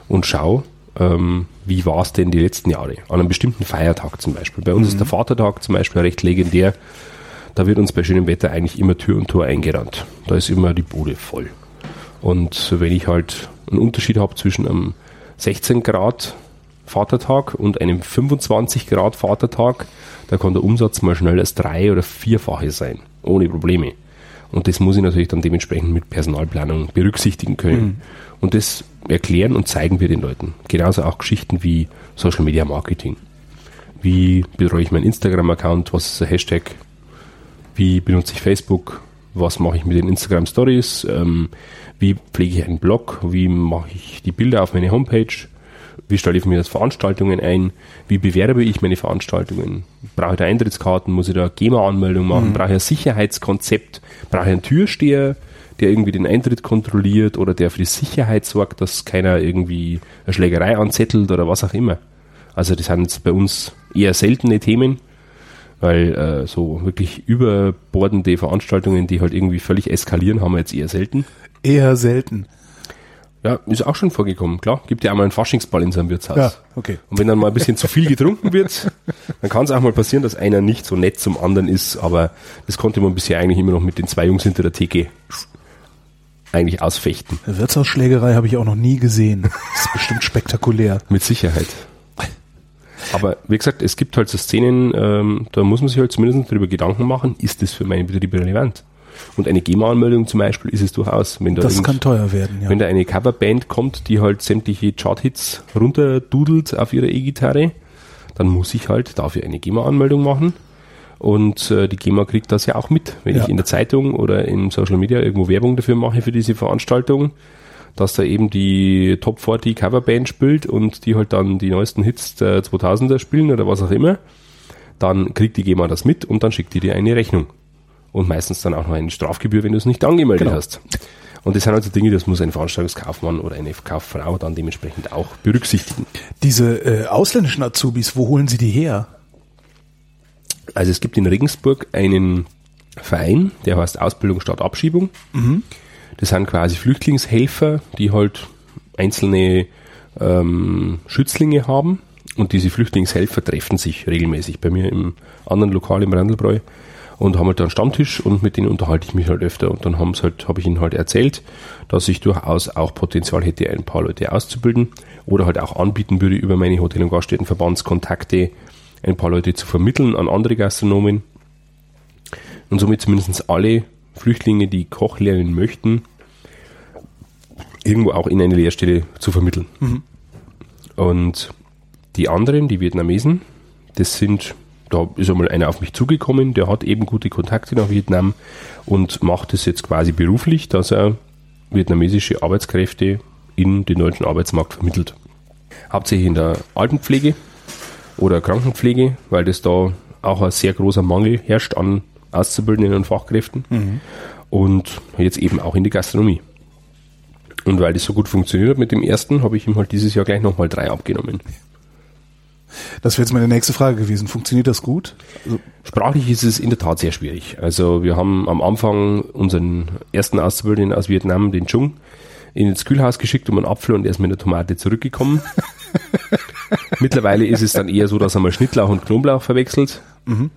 und schaue, ähm, wie war es denn die letzten Jahre? An einem bestimmten Feiertag zum Beispiel. Bei uns mhm. ist der Vatertag zum Beispiel recht legendär. Da wird uns bei schönem Wetter eigentlich immer Tür und Tor eingerannt. Da ist immer die Bude voll. Und wenn ich halt einen Unterschied habe zwischen einem 16 Grad Vatertag und einem 25 Grad Vatertag, da kann der Umsatz mal schnell das drei- oder vierfache sein, ohne Probleme. Und das muss ich natürlich dann dementsprechend mit Personalplanung berücksichtitigen können. Mhm. Und das erklären und zeigen wir den Leuten. Genauso auch Geschichten wie Social Media Marketing. Wie betreue ich meinen Instagram-Account? Was ist der Hashtag? Wie benutze ich Facebook? Was mache ich mit den Instagram Stories? Ähm, wie pflege ich einen Blog? Wie mache ich die Bilder auf meine Homepage? Wie stelle ich mir das Veranstaltungen ein? Wie bewerbe ich meine Veranstaltungen? Brauche ich da Eintrittskarten? Muss ich da GEMA-Anmeldung machen? Mhm. Brauche ich ein Sicherheitskonzept? Brauche ich einen Türsteher? der irgendwie den Eintritt kontrolliert oder der für die Sicherheit sorgt, dass keiner irgendwie eine Schlägerei anzettelt oder was auch immer. Also das sind jetzt bei uns eher seltene Themen, weil äh, so wirklich überbordende Veranstaltungen, die halt irgendwie völlig eskalieren, haben wir jetzt eher selten. Eher selten. Ja, ist auch schon vorgekommen, klar. Gibt ja auch mal einen Faschingsball in seinem Wirtshaus. Ja, okay. Und wenn dann mal ein bisschen zu viel getrunken wird, dann kann es auch mal passieren, dass einer nicht so nett zum anderen ist, aber das konnte man bisher eigentlich immer noch mit den zwei Jungs hinter der Theke eigentlich ausfechten. Eine Wirtshausschlägerei habe ich auch noch nie gesehen. Das ist bestimmt spektakulär. Mit Sicherheit. Aber wie gesagt, es gibt halt so Szenen, ähm, da muss man sich halt zumindest darüber Gedanken machen, ist das für meine Betriebe relevant? Und eine GEMA-Anmeldung zum Beispiel ist es durchaus. Wenn da das kann teuer werden, ja. Wenn da eine Coverband kommt, die halt sämtliche Chart-Hits runterdudelt auf ihrer E-Gitarre, dann muss ich halt dafür eine GEMA-Anmeldung machen. Und äh, die GEMA kriegt das ja auch mit, wenn ja. ich in der Zeitung oder in Social Media irgendwo Werbung dafür mache für diese Veranstaltung, dass da eben die Top 40 Coverband spielt und die halt dann die neuesten Hits der 2000er spielen oder was auch immer, dann kriegt die GEMA das mit und dann schickt die dir eine Rechnung. Und meistens dann auch noch eine Strafgebühr, wenn du es nicht angemeldet genau. hast. Und das sind also Dinge, das muss ein Veranstaltungskaufmann oder eine Kauffrau dann dementsprechend auch berücksichtigen. Diese äh, ausländischen Azubis, wo holen sie die her? Also es gibt in Regensburg einen Verein, der heißt Ausbildung statt Abschiebung. Mhm. Das sind quasi Flüchtlingshelfer, die halt einzelne ähm, Schützlinge haben. Und diese Flüchtlingshelfer treffen sich regelmäßig bei mir im anderen Lokal im Randelbräu und haben halt einen Stammtisch und mit denen unterhalte ich mich halt öfter. Und dann haben's halt, habe ich ihnen halt erzählt, dass ich durchaus auch Potenzial hätte, ein paar Leute auszubilden oder halt auch anbieten würde über meine Hotel- und Gaststättenverbandskontakte ein paar Leute zu vermitteln an andere Gastronomen und somit zumindest alle Flüchtlinge, die Koch lernen möchten, irgendwo auch in eine Lehrstelle zu vermitteln. Mhm. Und die anderen, die Vietnamesen, das sind, da ist einmal einer auf mich zugekommen, der hat eben gute Kontakte nach Vietnam und macht es jetzt quasi beruflich, dass er vietnamesische Arbeitskräfte in den deutschen Arbeitsmarkt vermittelt. Hauptsächlich in der Altenpflege, oder Krankenpflege, weil das da auch ein sehr großer Mangel herrscht an Auszubildenden und Fachkräften. Mhm. Und jetzt eben auch in die Gastronomie. Und weil das so gut funktioniert hat mit dem ersten, habe ich ihm halt dieses Jahr gleich nochmal drei abgenommen. Das wäre jetzt meine nächste Frage gewesen. Funktioniert das gut? Also Sprachlich ist es in der Tat sehr schwierig. Also wir haben am Anfang unseren ersten Auszubildenden aus Vietnam, den Chung, in ins Kühlhaus geschickt um einen Apfel und er ist mit einer Tomate zurückgekommen. Mittlerweile ist es dann eher so, dass er mal Schnittlauch und Knoblauch verwechselt. Mhm.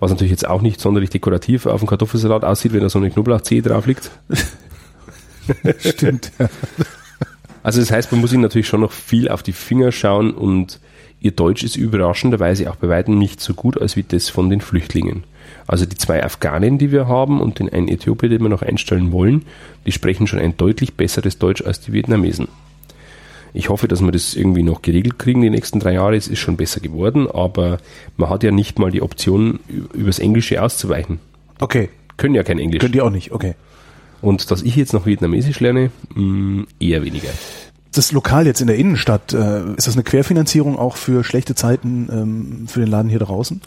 Was natürlich jetzt auch nicht sonderlich dekorativ auf dem Kartoffelsalat aussieht, wenn da so eine Knoblauchzehe drauf liegt. Stimmt. Ja. Also das heißt, man muss ihnen natürlich schon noch viel auf die Finger schauen und ihr Deutsch ist überraschenderweise auch bei weitem nicht so gut als wie das von den Flüchtlingen. Also die zwei Afghanen, die wir haben und den einen Äthiopier, den wir noch einstellen wollen, die sprechen schon ein deutlich besseres Deutsch als die Vietnamesen. Ich hoffe, dass wir das irgendwie noch geregelt kriegen die nächsten drei Jahre. Es ist schon besser geworden, aber man hat ja nicht mal die Option, übers Englische auszuweichen. Okay. Können ja kein Englisch. Können die auch nicht, okay. Und dass ich jetzt noch Vietnamesisch lerne, mm, eher weniger. Das Lokal jetzt in der Innenstadt, äh, ist das eine Querfinanzierung auch für schlechte Zeiten ähm, für den Laden hier draußen?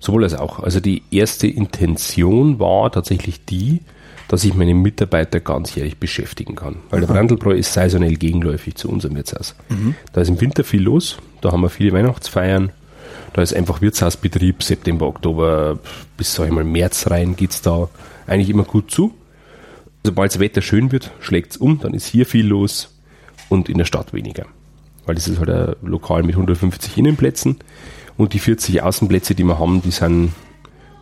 Sowohl als auch. Also die erste Intention war tatsächlich die, dass ich meine Mitarbeiter ganzjährig beschäftigen kann. Weil der Brandelbräu ist saisonell gegenläufig zu unserem Wirtshaus. Mhm. Da ist im Winter viel los, da haben wir viele Weihnachtsfeiern, da ist einfach Wirtshausbetrieb, September, Oktober bis sag ich mal März rein geht's da eigentlich immer gut zu. Sobald das Wetter schön wird, schlägt es um, dann ist hier viel los und in der Stadt weniger. Weil das ist halt ein Lokal mit 150 Innenplätzen und die 40 Außenplätze, die wir haben, die sind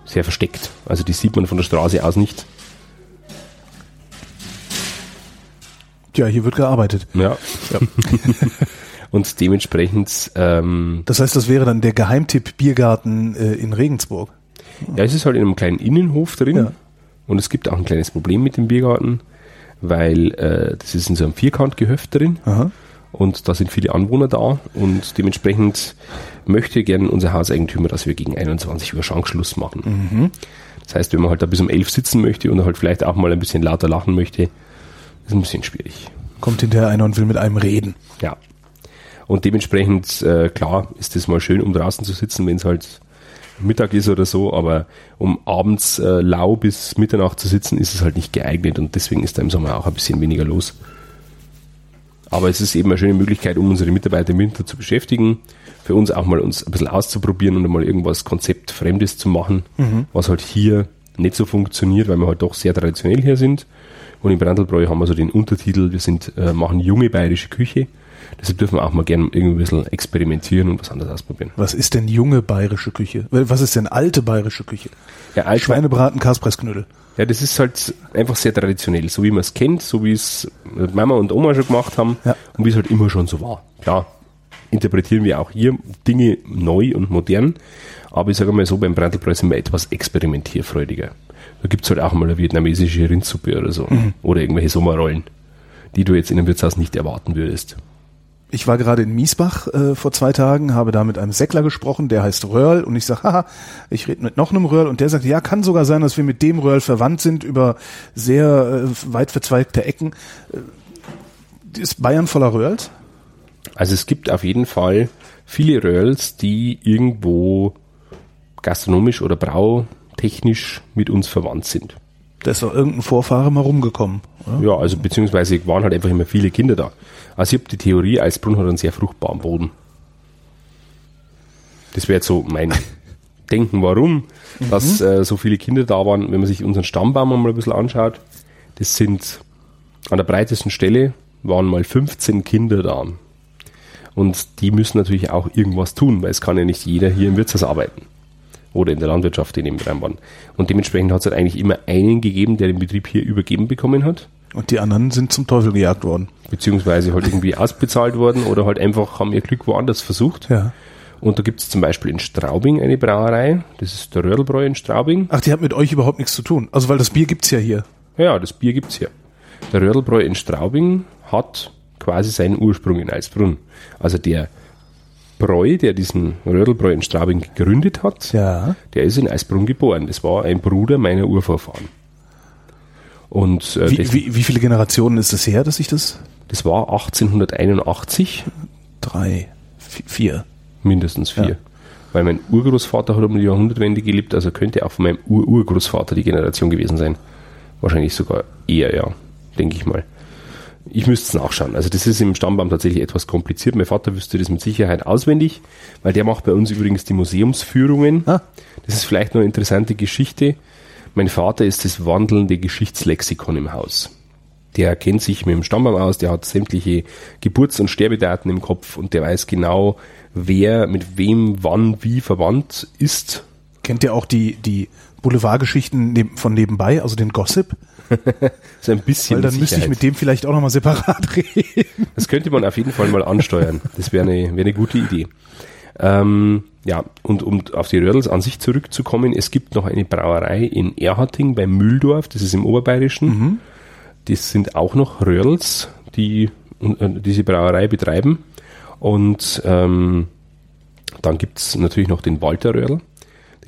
sehr versteckt. Also die sieht man von der Straße aus nicht. Ja, hier wird gearbeitet. Ja. ja. und dementsprechend. Ähm, das heißt, das wäre dann der Geheimtipp Biergarten äh, in Regensburg. Ja, es ist halt in einem kleinen Innenhof drin. Ja. Und es gibt auch ein kleines Problem mit dem Biergarten, weil äh, das ist in so einem Vierkantgehöft drin. Aha. Und da sind viele Anwohner da und dementsprechend möchte gern unser Hauseigentümer, dass wir gegen 21 Uhr Schankschluss machen. Mhm. Das heißt, wenn man halt da bis um 11 sitzen möchte und halt vielleicht auch mal ein bisschen lauter lachen möchte, ist ein bisschen schwierig. Kommt hinterher einer und will mit einem reden. Ja. Und dementsprechend, äh, klar, ist es mal schön, um draußen zu sitzen, wenn es halt Mittag ist oder so, aber um abends äh, lau bis Mitternacht zu sitzen, ist es halt nicht geeignet und deswegen ist da im Sommer auch ein bisschen weniger los. Aber es ist eben eine schöne Möglichkeit, um unsere Mitarbeiter im Winter zu beschäftigen, für uns auch mal uns ein bisschen auszuprobieren und mal irgendwas Konzeptfremdes zu machen, mhm. was halt hier nicht so funktioniert, weil wir halt doch sehr traditionell hier sind. Und in Brandelbräu haben wir so den Untertitel, wir sind, äh, machen junge bayerische Küche. Deshalb dürfen wir auch mal gerne irgendwie ein bisschen experimentieren und was anderes ausprobieren. Was ist denn junge bayerische Küche? Was ist denn alte bayerische Küche? Ja, alte Schweinebraten, Kaspressknödel. Ja, das ist halt einfach sehr traditionell, so wie man es kennt, so wie es Mama und Oma schon gemacht haben ja. und wie es halt immer schon so war. Klar, interpretieren wir auch hier Dinge neu und modern, aber ich sage mal so, beim Brandelbräu sind wir etwas experimentierfreudiger. Da gibt es halt auch mal eine vietnamesische Rindsuppe oder so. Mhm. Oder irgendwelche Sommerrollen, die du jetzt in einem Wirtshaus nicht erwarten würdest. Ich war gerade in Miesbach äh, vor zwei Tagen, habe da mit einem Säckler gesprochen, der heißt Röhrl und ich sage, haha, ich rede mit noch einem Röhrl und der sagt, ja, kann sogar sein, dass wir mit dem Röhrl verwandt sind über sehr äh, weit verzweigte Ecken. Äh, ist Bayern voller Röhrls? Also es gibt auf jeden Fall viele Röhrls, die irgendwo gastronomisch oder brautechnisch mit uns verwandt sind. Da ist doch irgendein Vorfahre mal rumgekommen. Oder? Ja, also beziehungsweise waren halt einfach immer viele Kinder da. Also ich habe die Theorie, Eisbrunn hat einen sehr fruchtbaren Boden. Das wäre jetzt so mein Denken, warum, mhm. dass äh, so viele Kinder da waren. Wenn man sich unseren Stammbaum mal ein bisschen anschaut, das sind an der breitesten Stelle waren mal 15 Kinder da. Und die müssen natürlich auch irgendwas tun, weil es kann ja nicht jeder hier im Wirtshaus arbeiten oder in der Landwirtschaft, die nebenan waren. Und dementsprechend hat es halt eigentlich immer einen gegeben, der den Betrieb hier übergeben bekommen hat. Und die anderen sind zum Teufel gejagt worden. Beziehungsweise halt irgendwie ausbezahlt worden oder halt einfach haben ihr Glück woanders versucht. Ja. Und da gibt es zum Beispiel in Straubing eine Brauerei, das ist der Rödelbräu in Straubing. Ach, die hat mit euch überhaupt nichts zu tun. Also weil das Bier gibt's ja hier. Ja, das Bier gibt's hier. Der Rödelbräu in Straubing hat quasi seinen Ursprung in Eisbrunn. Also der Breu, der diesen Rödelbräu in Straubing gegründet hat, ja. der ist in Eisbrunn geboren. Das war ein Bruder meiner Urvorfahren. Und, äh, wie, wie, wie, viele Generationen ist es das her, dass ich das? Das war 1881. Drei, vier. Mindestens vier. Ja. Weil mein Urgroßvater hat um die Jahrhundertwende gelebt, also könnte auch von meinem Ur-Urgroßvater die Generation gewesen sein. Wahrscheinlich sogar eher, ja, denke ich mal. Ich müsste es nachschauen. Also das ist im Stammbaum tatsächlich etwas kompliziert. Mein Vater wüsste das mit Sicherheit auswendig, weil der macht bei uns übrigens die Museumsführungen. Ah. Das ist vielleicht noch eine interessante Geschichte. Mein Vater ist das wandelnde Geschichtslexikon im Haus. Der kennt sich mit dem Stammbaum aus, der hat sämtliche Geburts- und Sterbedaten im Kopf und der weiß genau, wer mit wem wann wie verwandt ist. Kennt ihr auch die, die Boulevardgeschichten von nebenbei, also den Gossip? so ein bisschen. Weil dann müsste ich mit dem vielleicht auch nochmal separat reden. Das könnte man auf jeden Fall mal ansteuern. Das wäre eine, wäre eine gute Idee. Ähm, ja, und um auf die Rödels an sich zurückzukommen, es gibt noch eine Brauerei in Erharting bei Mühldorf, das ist im Oberbayerischen. Mhm. Das sind auch noch Rödels, die äh, diese Brauerei betreiben. Und ähm, dann gibt's natürlich noch den Walter Rödel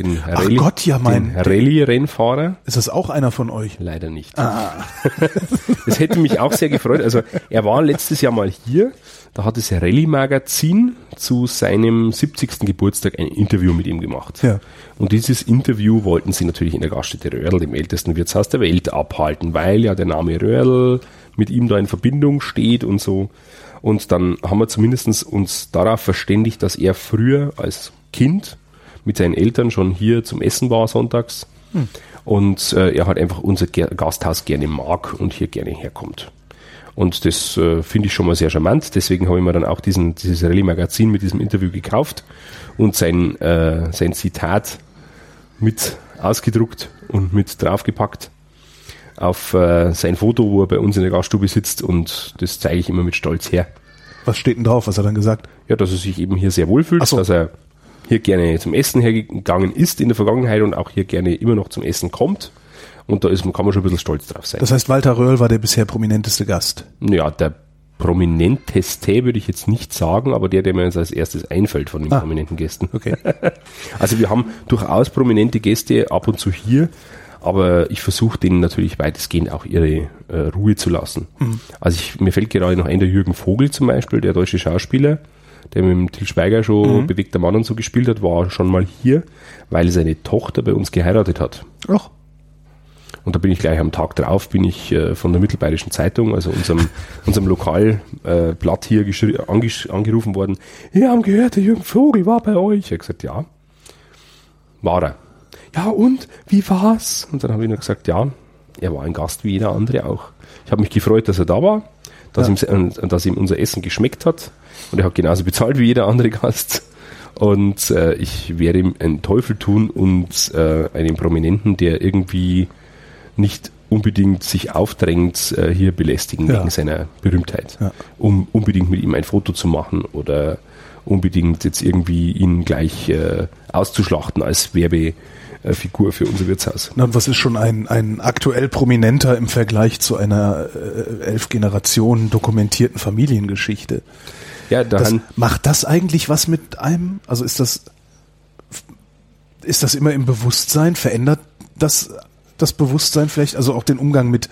den Ach Gott, ja mein. Rallye-Rennfahrer. Ist das auch einer von euch? Leider nicht. Ah. das hätte mich auch sehr gefreut. Also er war letztes Jahr mal hier. Da hat das Rallye-Magazin zu seinem 70. Geburtstag ein Interview mit ihm gemacht. Ja. Und dieses Interview wollten sie natürlich in der Gaststätte Röhrl, dem ältesten Wirtshaus der Welt, abhalten, weil ja der Name Röhrl mit ihm da in Verbindung steht und so. Und dann haben wir zumindest uns darauf verständigt, dass er früher als Kind mit seinen Eltern schon hier zum Essen war sonntags. Hm. und äh, er halt einfach unser Gasthaus gerne mag und hier gerne herkommt. Und das äh, finde ich schon mal sehr charmant. Deswegen habe ich mir dann auch diesen, dieses Rallye-Magazin mit diesem Interview gekauft und sein, äh, sein Zitat mit ausgedruckt und mit draufgepackt auf äh, sein Foto, wo er bei uns in der Gaststube sitzt und das zeige ich immer mit Stolz her. Was steht denn drauf? Was hat er dann gesagt? Ja, dass er sich eben hier sehr wohl fühlt, so. dass er hier gerne zum Essen hergegangen ist in der Vergangenheit und auch hier gerne immer noch zum Essen kommt. Und da ist, kann man schon ein bisschen stolz drauf sein. Das heißt, Walter Röhrl war der bisher prominenteste Gast. Ja, der prominenteste würde ich jetzt nicht sagen, aber der, der mir jetzt als erstes einfällt von den Ah. prominenten Gästen. Okay. Also wir haben durchaus prominente Gäste ab und zu hier, aber ich versuche denen natürlich weitestgehend auch ihre äh, Ruhe zu lassen. Also ich, mir fällt gerade noch ein, der Jürgen Vogel zum Beispiel, der deutsche Schauspieler, der mit dem Til Schweiger schon bewegter Mann und so gespielt hat, war schon mal hier, weil seine Tochter bei uns geheiratet hat. Ach, Und da bin ich gleich am Tag drauf, bin ich äh, von der Mittelbayerischen Zeitung, also unserem, unserem Lokalblatt äh, hier angerufen worden. Wir haben gehört, der Jürgen Vogel war bei euch. Ich habe gesagt, ja. War er. Ja, und? Wie war's? Und dann habe ich nur gesagt, ja, er war ein Gast wie jeder andere auch. Ich habe mich gefreut, dass er da war, dass, Ja. ihm, dass ihm unser Essen geschmeckt hat. Und er hat genauso bezahlt wie jeder andere Gast. Und äh, ich werde ihm einen Teufel tun und äh, einen Prominenten, der irgendwie nicht unbedingt sich aufdrängt, äh, hier belästigen Ja. wegen seiner Berühmtheit. Ja. Um unbedingt mit ihm ein Foto zu machen oder unbedingt jetzt irgendwie ihn gleich äh, auszuschlachten als Werbefigur für unser Wirtshaus. na was ist schon ein, ein aktuell prominenter im Vergleich zu einer äh, elf Generationen dokumentierten Familiengeschichte? Ja, Das, daran, macht das eigentlich was mit einem? Also ist das ist das immer im Bewusstsein? Verändert das das Bewusstsein vielleicht? Also auch den Umgang mit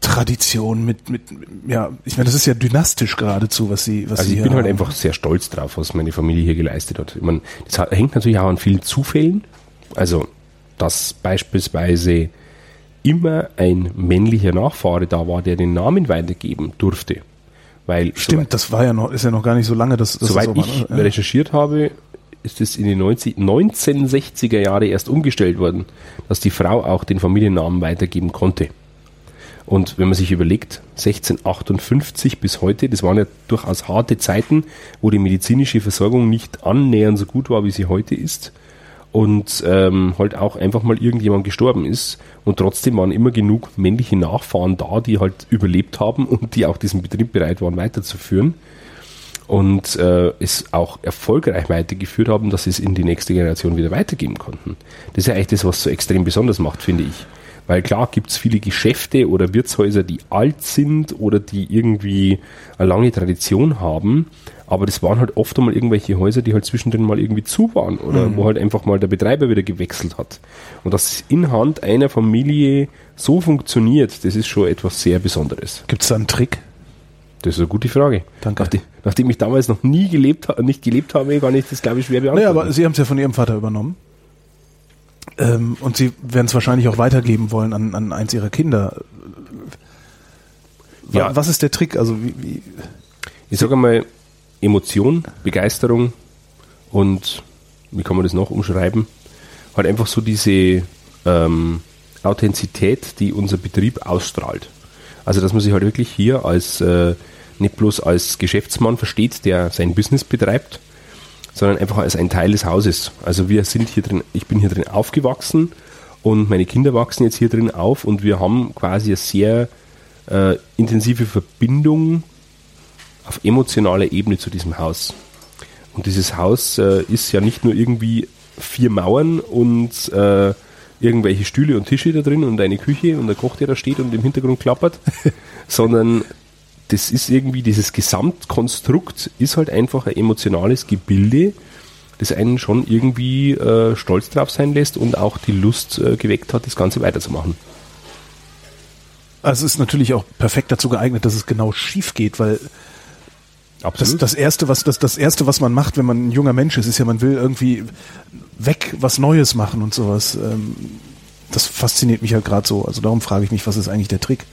Tradition, mit mit ja, ich meine, das ist ja dynastisch geradezu, was sie was also sie ich bin halt einfach sehr stolz drauf, was meine Familie hier geleistet hat. Ich meine, das hängt natürlich auch an vielen Zufällen. Also, dass beispielsweise immer ein männlicher Nachfahre da war, der den Namen weitergeben durfte. Weil Stimmt, das war ja noch ist ja noch gar nicht so lange, dass das Soweit so war, ich ne? recherchiert habe, ist es in den 90, 1960er Jahre erst umgestellt worden, dass die Frau auch den Familiennamen weitergeben konnte. Und wenn man sich überlegt, 1658 bis heute, das waren ja durchaus harte Zeiten, wo die medizinische Versorgung nicht annähernd so gut war, wie sie heute ist. Und ähm, halt auch einfach mal irgendjemand gestorben ist. Und trotzdem waren immer genug männliche Nachfahren da, die halt überlebt haben und die auch diesen Betrieb bereit waren weiterzuführen und äh, es auch erfolgreich weitergeführt haben, dass sie es in die nächste Generation wieder weitergeben konnten. Das ist ja eigentlich das, was so extrem besonders macht, finde ich. Weil klar gibt es viele Geschäfte oder Wirtshäuser, die alt sind oder die irgendwie eine lange Tradition haben, aber das waren halt oft einmal irgendwelche Häuser, die halt zwischendrin mal irgendwie zu waren oder wo halt einfach mal der Betreiber wieder gewechselt hat. Und dass es in Hand einer Familie so funktioniert, das ist schon etwas sehr Besonderes. Gibt's da einen Trick? Das ist eine gute Frage. Danke. Nachdem, nachdem ich damals noch nie gelebt, nicht gelebt habe, kann ich das, glaube ich, schwer Naja, beantworten. aber Sie haben es ja von Ihrem Vater übernommen. Ähm, und Sie werden es wahrscheinlich auch weitergeben wollen an, an eins Ihrer Kinder. Ja. Was ist der Trick? Also wie, wie ich sage einmal, Emotion, Begeisterung und wie kann man das noch umschreiben? Halt einfach so diese ähm, Authentizität, die unser Betrieb ausstrahlt. Also, dass man sich halt wirklich hier als äh, nicht bloß als Geschäftsmann versteht, der sein Business betreibt, sondern einfach als ein Teil des Hauses. Also wir sind hier drin, ich bin hier drin aufgewachsen und meine Kinder wachsen jetzt hier drin auf und wir haben quasi eine sehr äh, intensive Verbindung auf emotionaler Ebene zu diesem Haus. Und dieses Haus äh, ist ja nicht nur irgendwie vier Mauern und äh, irgendwelche Stühle und Tische da drin und eine Küche und der Koch, der da steht und im Hintergrund klappert, sondern das ist irgendwie, dieses Gesamtkonstrukt ist halt einfach ein emotionales Gebilde, das einen schon irgendwie äh, stolz drauf sein lässt und auch die Lust äh, geweckt hat, das Ganze weiterzumachen. also es ist natürlich auch perfekt dazu geeignet, dass es genau schief geht, weil das, das erste, was das, das erste, was man macht, wenn man ein junger Mensch ist, ist ja, man will irgendwie weg was Neues machen und sowas. Ähm, Das fasziniert mich halt gerade so. Also darum frage ich mich, was ist eigentlich der Trick?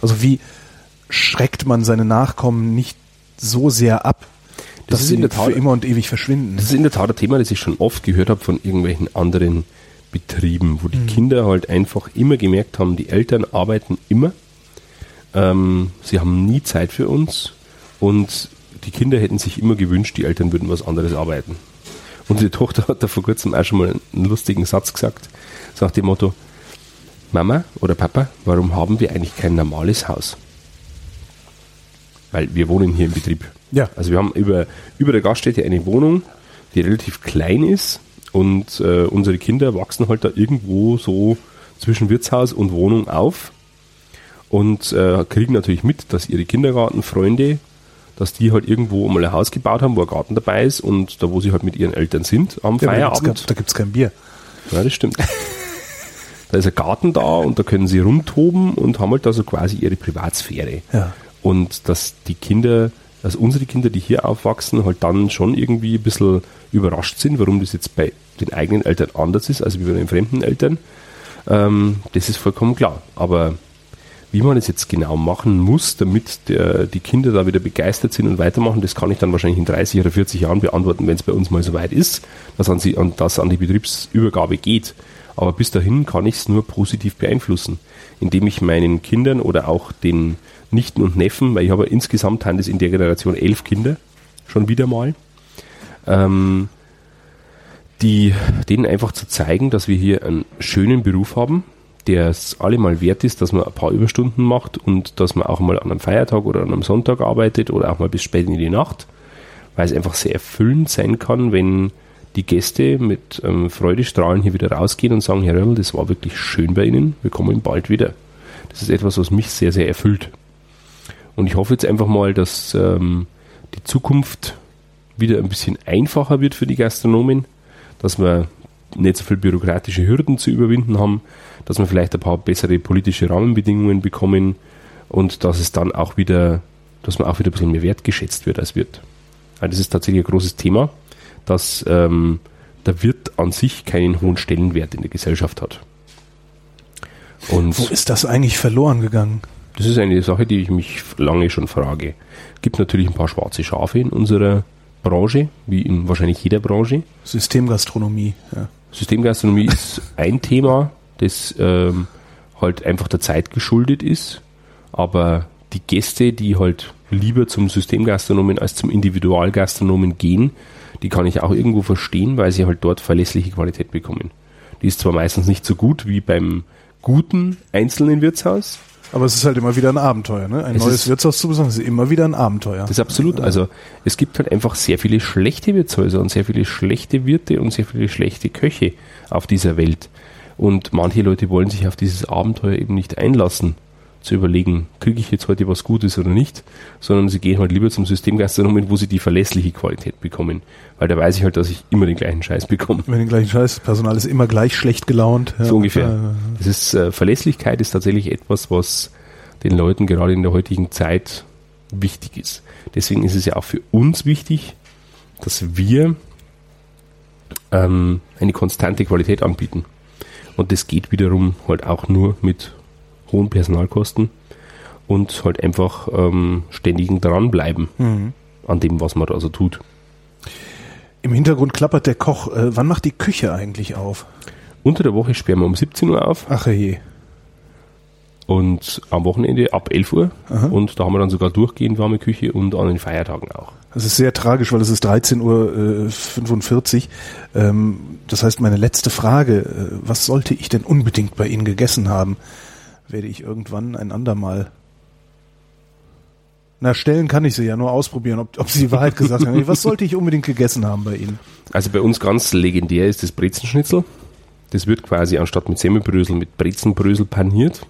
Also wie schreckt man seine Nachkommen nicht so sehr ab, Das dass ist sie in der Tat- für immer und ewig verschwinden? Das ist in der Tat ein Thema, das ich schon oft gehört habe von irgendwelchen anderen Betrieben, wo die Kinder halt einfach immer gemerkt haben, die Eltern arbeiten immer, ähm, sie haben nie Zeit für uns und die Kinder hätten sich immer gewünscht, die Eltern würden was anderes arbeiten. Unsere Tochter hat da vor kurzem auch schon mal einen lustigen Satz gesagt, so nach dem Motto, Mama oder Papa, warum haben wir eigentlich kein normales Haus? Weil wir wohnen hier im Betrieb. Ja. Also wir haben über, über der Gaststätte eine Wohnung, die relativ klein ist und äh, unsere Kinder wachsen halt da irgendwo so zwischen Wirtshaus und Wohnung auf und äh, kriegen natürlich mit, dass ihre Kindergartenfreunde, dass die halt irgendwo mal ein Haus gebaut haben, wo ein Garten dabei ist und da, wo sie halt mit ihren Eltern sind am Ja, Feierabend. Da gibt es kein Bier. Ja, das stimmt. da ist ein Garten da und da können sie rumtoben und haben halt da so quasi ihre Privatsphäre. Ja. Und dass die Kinder, also unsere Kinder, die hier aufwachsen, halt dann schon irgendwie ein bisschen überrascht sind, warum das jetzt bei den eigenen Eltern anders ist, als wie bei den fremden Eltern. Ähm, das ist vollkommen klar. Aber wie man es jetzt genau machen muss, damit der, die Kinder da wieder begeistert sind und weitermachen, das kann ich dann wahrscheinlich in 30 oder 40 Jahren beantworten, wenn es bei uns mal so weit ist, dass an, sie, an, dass an die Betriebsübergabe geht. Aber bis dahin kann ich es nur positiv beeinflussen, indem ich meinen Kindern oder auch den Nichten und Neffen, weil ich habe insgesamt haben in der Generation elf Kinder, schon wieder mal, ähm, die, denen einfach zu zeigen, dass wir hier einen schönen Beruf haben, der es allemal wert ist, dass man ein paar Überstunden macht und dass man auch mal an einem Feiertag oder an einem Sonntag arbeitet oder auch mal bis spät in die Nacht, weil es einfach sehr erfüllend sein kann, wenn die Gäste mit ähm, Freudestrahlen hier wieder rausgehen und sagen, Herr Röll, das war wirklich schön bei Ihnen, wir kommen bald wieder. Das ist etwas, was mich sehr, sehr erfüllt. Und ich hoffe jetzt einfach mal, dass ähm, die Zukunft wieder ein bisschen einfacher wird für die Gastronomen, dass wir nicht so viele bürokratische Hürden zu überwinden haben, dass wir vielleicht ein paar bessere politische Rahmenbedingungen bekommen und dass es dann auch wieder, dass man auch wieder ein bisschen mehr wertgeschätzt wird als Wirt. Weil das ist tatsächlich ein großes Thema, dass ähm, der Wirt an sich keinen hohen Stellenwert in der Gesellschaft hat. Und Wo ist das eigentlich verloren gegangen? das ist eine Sache, die ich mich lange schon frage. Gibt natürlich ein paar schwarze Schafe in unserer Branche, wie in wahrscheinlich jeder Branche. Systemgastronomie. Ja. Systemgastronomie ist ein Thema, das ähm, halt einfach der Zeit geschuldet ist. Aber die Gäste, die halt lieber zum Systemgastronomen als zum Individualgastronomen gehen, die kann ich auch irgendwo verstehen, weil sie halt dort verlässliche Qualität bekommen. Die ist zwar meistens nicht so gut wie beim guten einzelnen Wirtshaus, Aber es ist halt immer wieder ein Abenteuer. Ne? Ein Es neues ist- Wirtshaus zu besuchen ist immer wieder ein Abenteuer. Das ist absolut. Also es gibt halt einfach sehr viele schlechte Wirtshäuser und sehr viele schlechte Wirte und sehr viele schlechte Köche auf dieser Welt. Und manche Leute wollen sich auf dieses Abenteuer eben nicht einlassen, zu überlegen, kriege ich jetzt heute was Gutes oder nicht, sondern sie gehen halt lieber zum Systemgastronomen, wo sie die verlässliche Qualität bekommen. Weil da weiß ich halt, dass ich immer den gleichen Scheiß bekomme. Immer den gleichen Scheiß. Personal ist immer gleich schlecht gelaunt. Ja, So ungefähr. Das ist, äh, Verlässlichkeit ist tatsächlich etwas, was den Leuten gerade in der heutigen Zeit wichtig ist. Deswegen ist es ja auch für uns wichtig, dass wir ähm, eine konstante Qualität anbieten. Und das geht wiederum halt auch nur mit hohen Personalkosten und halt einfach ähm, ständigen dranbleiben mhm. an dem, was man da so tut. Im Hintergrund klappert der Koch. Äh, wann macht die Küche eigentlich auf? Unter der Woche sperren wir um 17 Uhr auf Ach je. Und am Wochenende ab 11 Uhr. Aha. Und da haben wir dann sogar durchgehend warme Küche und an den Feiertagen auch. Das ist sehr tragisch, weil es ist 13.45 Uhr. Äh, 45. ähm, das heißt, meine letzte Frage, äh, was sollte ich denn unbedingt bei Ihnen gegessen haben? Werde ich irgendwann ein andermal. Na, stellen kann ich sie ja, nur ausprobieren, ob, ob Sie die Wahrheit gesagt haben. Was sollte ich unbedingt gegessen haben bei Ihnen? Also bei uns ganz legendär ist das Brezenschnitzel. Das wird quasi anstatt mit Semmelbrösel mit Brezenbrösel paniert.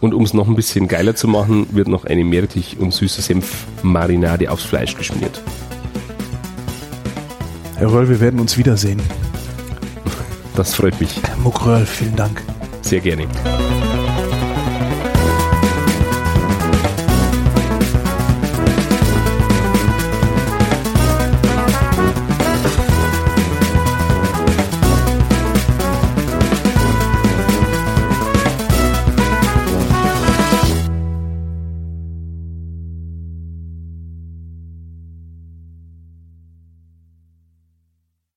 Und um es noch ein bisschen geiler zu machen, wird noch eine Meerrettich und süße Senfmarinade aufs Fleisch geschmiert. Herr Röll, wir werden uns wiedersehen. Das freut mich Herr Muck Röll, vielen Dank. sehr gerne.